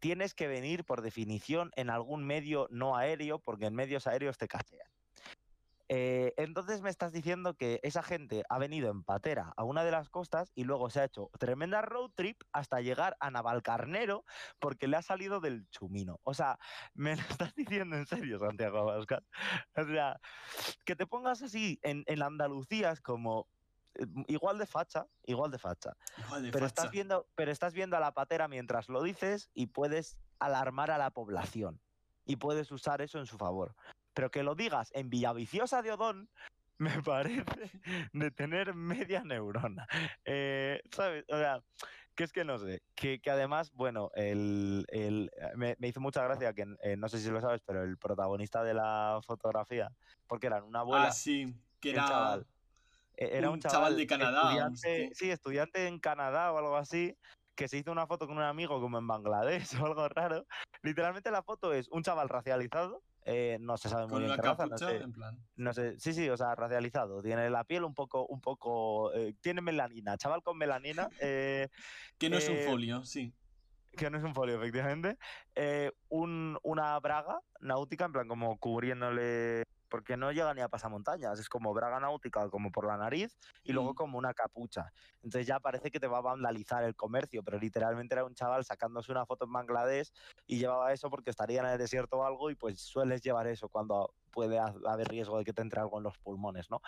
tienes que venir por definición en algún medio no aéreo, porque en medios aéreos te cachean. Eh, entonces me estás diciendo que esa gente ha venido en patera a una de las costas y luego se ha hecho tremenda road trip hasta llegar a Navalcarnero porque le ha salido del chumino. O sea, me lo estás diciendo en serio, Santiago Abascal. O sea, que te pongas así en, en Andalucía es como eh, igual de facha, igual de facha. pero estás viendo, pero estás viendo a la patera mientras lo dices y puedes alarmar a la población y puedes usar eso en su favor pero que lo digas en Villaviciosa de Odón me parece de tener media neurona. Eh, ¿Sabes? O sea, que es que no sé, que, además, bueno, el, el me, hizo mucha gracia que, eh, no sé si lo sabes, pero el protagonista de la fotografía, porque eran una abuela. Ah, sí, que era, chaval, e, era un, chaval, de Canadá. sí, estudiante en Canadá o algo así, que se hizo una foto con un amigo como en Bangladesh o algo raro. Literalmente la foto es un chaval racializado eh, no se sabe muy bien qué raza, no sé, en plan. no sé, sí, sí, o sea, racializado. Tiene la piel un poco, un poco, eh, tiene melanina, chaval con melanina. Eh, que no es un folio, sí. Que no es un folio, efectivamente. un, una braga náutica, en plan, como cubriéndole porque no llega ni a pasamontañas, es como braga náutica, como por la nariz, y luego mm. como una capucha. Entonces ya parece que te va a vandalizar el comercio, pero literalmente era un chaval sacándose una foto en Bangladesh y llevaba eso porque estaría en el desierto o algo, y pues sueles llevar eso cuando puede haber riesgo de que te entre algo en los pulmones, ¿no?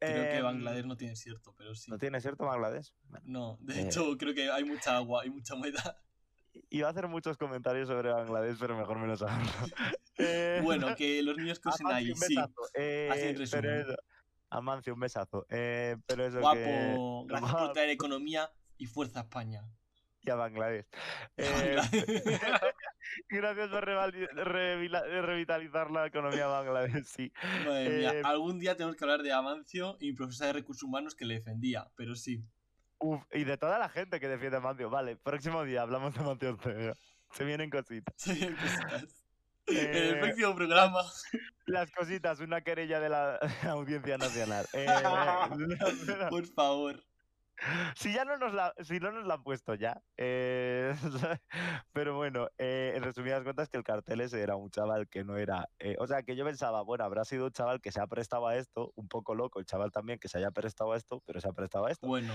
Creo que em, Bangladesh no tiene desierto, pero sí. ¿No tiene desierto Bangladesh? no, de hecho eh, creo que hay mucha agua y mucha humedad iba a hacer muchos comentarios sobre Bangladesh, pero mejor me los hago. Eh, bueno, que los niños cosen ahí, sí. Eh, pero Amancio, un besazo. Eh, pero eso Guapo, que... gracias por traer economía y fuerza a España. Y a Bangladesh. Eh, gracias por revitalizar la economía de Bangladesh, sí. Madre mía, algún día tenemos que hablar de Amancio y profesor de recursos humanos que le defendía, pero sí. Uf, y de toda la gente que defiende a Mancio. Vale, próximo día hablamos de Mancio Ortega. Se vienen cositas. Se vienen cositas. en el eh, próximo programa. Las cositas, una querella de la Audiencia Nacional. Eh, Por favor. Si ya no nos la, si no nos la han puesto ya. Eh, pero bueno, en resumidas cuentas que el cartel ese era un chaval que no era... o sea, que yo pensaba, bueno, habrá sido un chaval que se ha prestado a esto, un poco loco, el chaval también que se haya prestado a esto, pero se ha prestado a esto. Bueno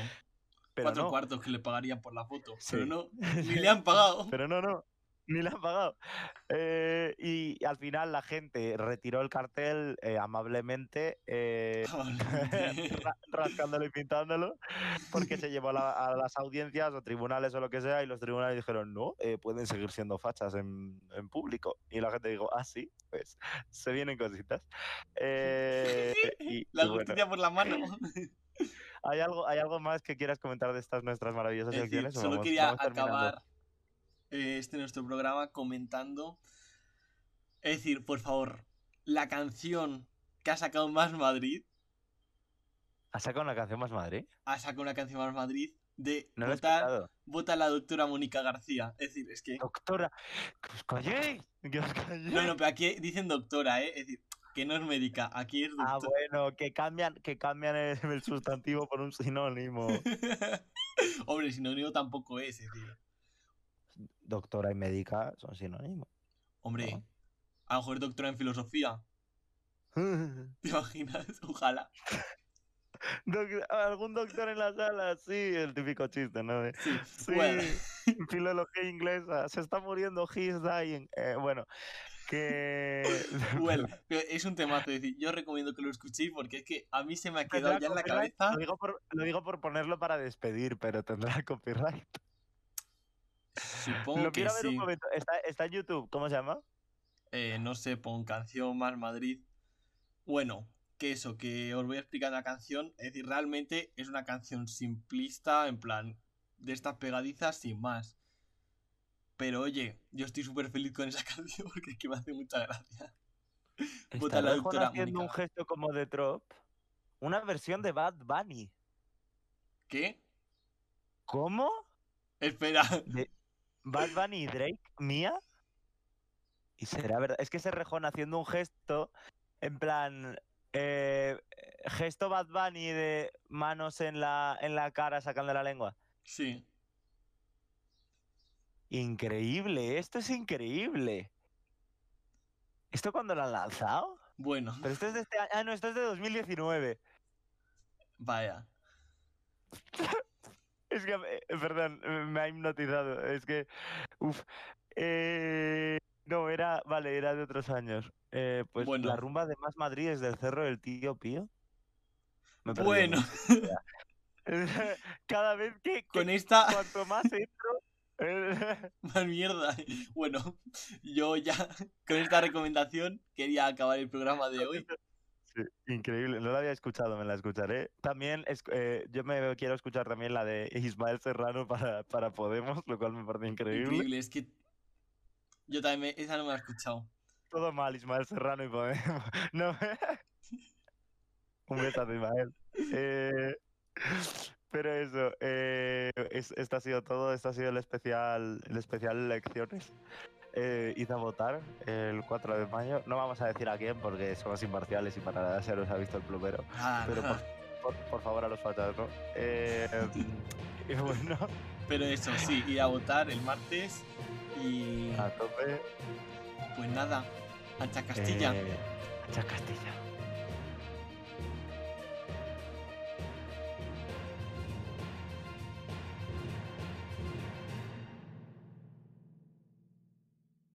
cuatro cuartos que le pagarían por la foto. Pero no, ni le han pagado. pero no, no, ni le han pagado. Eh, y al final la gente retiró el cartel eh, amablemente, eh, rascándolo y pintándolo, porque se llevó a, las audiencias o tribunales o lo que sea, y los tribunales dijeron, no, pueden seguir siendo fachas en, en, público. Y la gente dijo, ah, sí, pues se vienen cositas. y, la justicia por la mano. ¿Hay algo, ¿Hay algo más que quieras comentar de estas nuestras maravillosas secciones? Solo quería acabar eh, este nuestro programa comentando. Es decir, por favor, la canción que ha sacado Más Madrid. ¿Ha sacado una canción Más Madrid? Ha sacado una canción Más Madrid de no votar, vota la doctora Mónica García. Es decir, es que. Doctora, que os calléis. Que os calléis. No, no, pero aquí dicen doctora, ¿eh? Es decir, que no es médica, aquí es Ah, bueno, que cambian, que cambian el, sustantivo por un sinónimo. Hombre, sinónimo tampoco es, es decir. Doctora y médica son sinónimos. Hombre, No. a lo mejor doctora en filosofía. ¿Te imaginas? Ojalá. Doc- ¿Algún doctor en la sala? Sí, el típico chiste, ¿no? De, Sí. Sí, Bueno, filología inglesa, se está muriendo, he's dying. Eh, bueno, que... well, es un temazo. Es decir, yo recomiendo que lo escuchéis porque es que a mí se me ha ¿Tendrá quedado ya en la cabeza. Lo digo, por, lo digo por ponerlo para despedir, pero tendrá copyright. Supongo Lo que quiero ver sí. un momento. Está, está en YouTube, ¿cómo se llama? Eh, no sé, pon canción más Madrid. Bueno, que eso, que os voy a explicar la canción. Es decir, realmente es una canción simplista, en plan, de estas pegadizas sin más. Pero oye, yo estoy súper feliz con esa canción porque es que me hace mucha gracia. Vota Está la doctora haciendo un gesto como de trop. Una versión de Bad Bunny. ¿Qué? ¿Cómo? Espera. De Bad Bunny y Drake, mía. Y será verdad. Es que ese rejón haciendo un gesto, en plan. eh, gesto Bad Bunny de manos en la, en la cara sacando la lengua. Sí. Increíble, esto es increíble. ¿Esto cuándo lo han lanzado? Bueno, Pero esto es de este año. Ah, no, esto es de 2019. vaya. Es que, eh, perdón, eh, me ha hipnotizado. Es que, uff. no, era, vale, era de otros años. Eh, pues Bueno. la rumba de Más Madrid es del Cerro del Tío Pío. Me Bueno. Cada vez que, que con esta cuanto más entro, eh, más mierda. Bueno, yo ya con esta recomendación quería acabar el programa de hoy. sí, increíble, no la había escuchado, me la escucharé. También es- eh, yo me quiero escuchar también la de Ismael Serrano para, para Podemos, lo cual me parece increíble. Increíble, es que yo también me- esa no me la he escuchado. Todo mal, Ismael Serrano y Podemos. No. Un besazo, Ismael. Eh, pero eso, eh, es- esto ha sido todo. Esto ha sido el especial, el especial elecciones. Eh, id a votar el 4 de mayo. No vamos a decir a quién porque somos imparciales y para nada se nos ha visto el plumero. Nada, Pero por, nada. por, por favor a los fachas, ¿no? Eh, y bueno, Pero eso, sí, ir a votar el martes y a tope. pues nada, Ancha Castilla. Eh, Cha Castilla.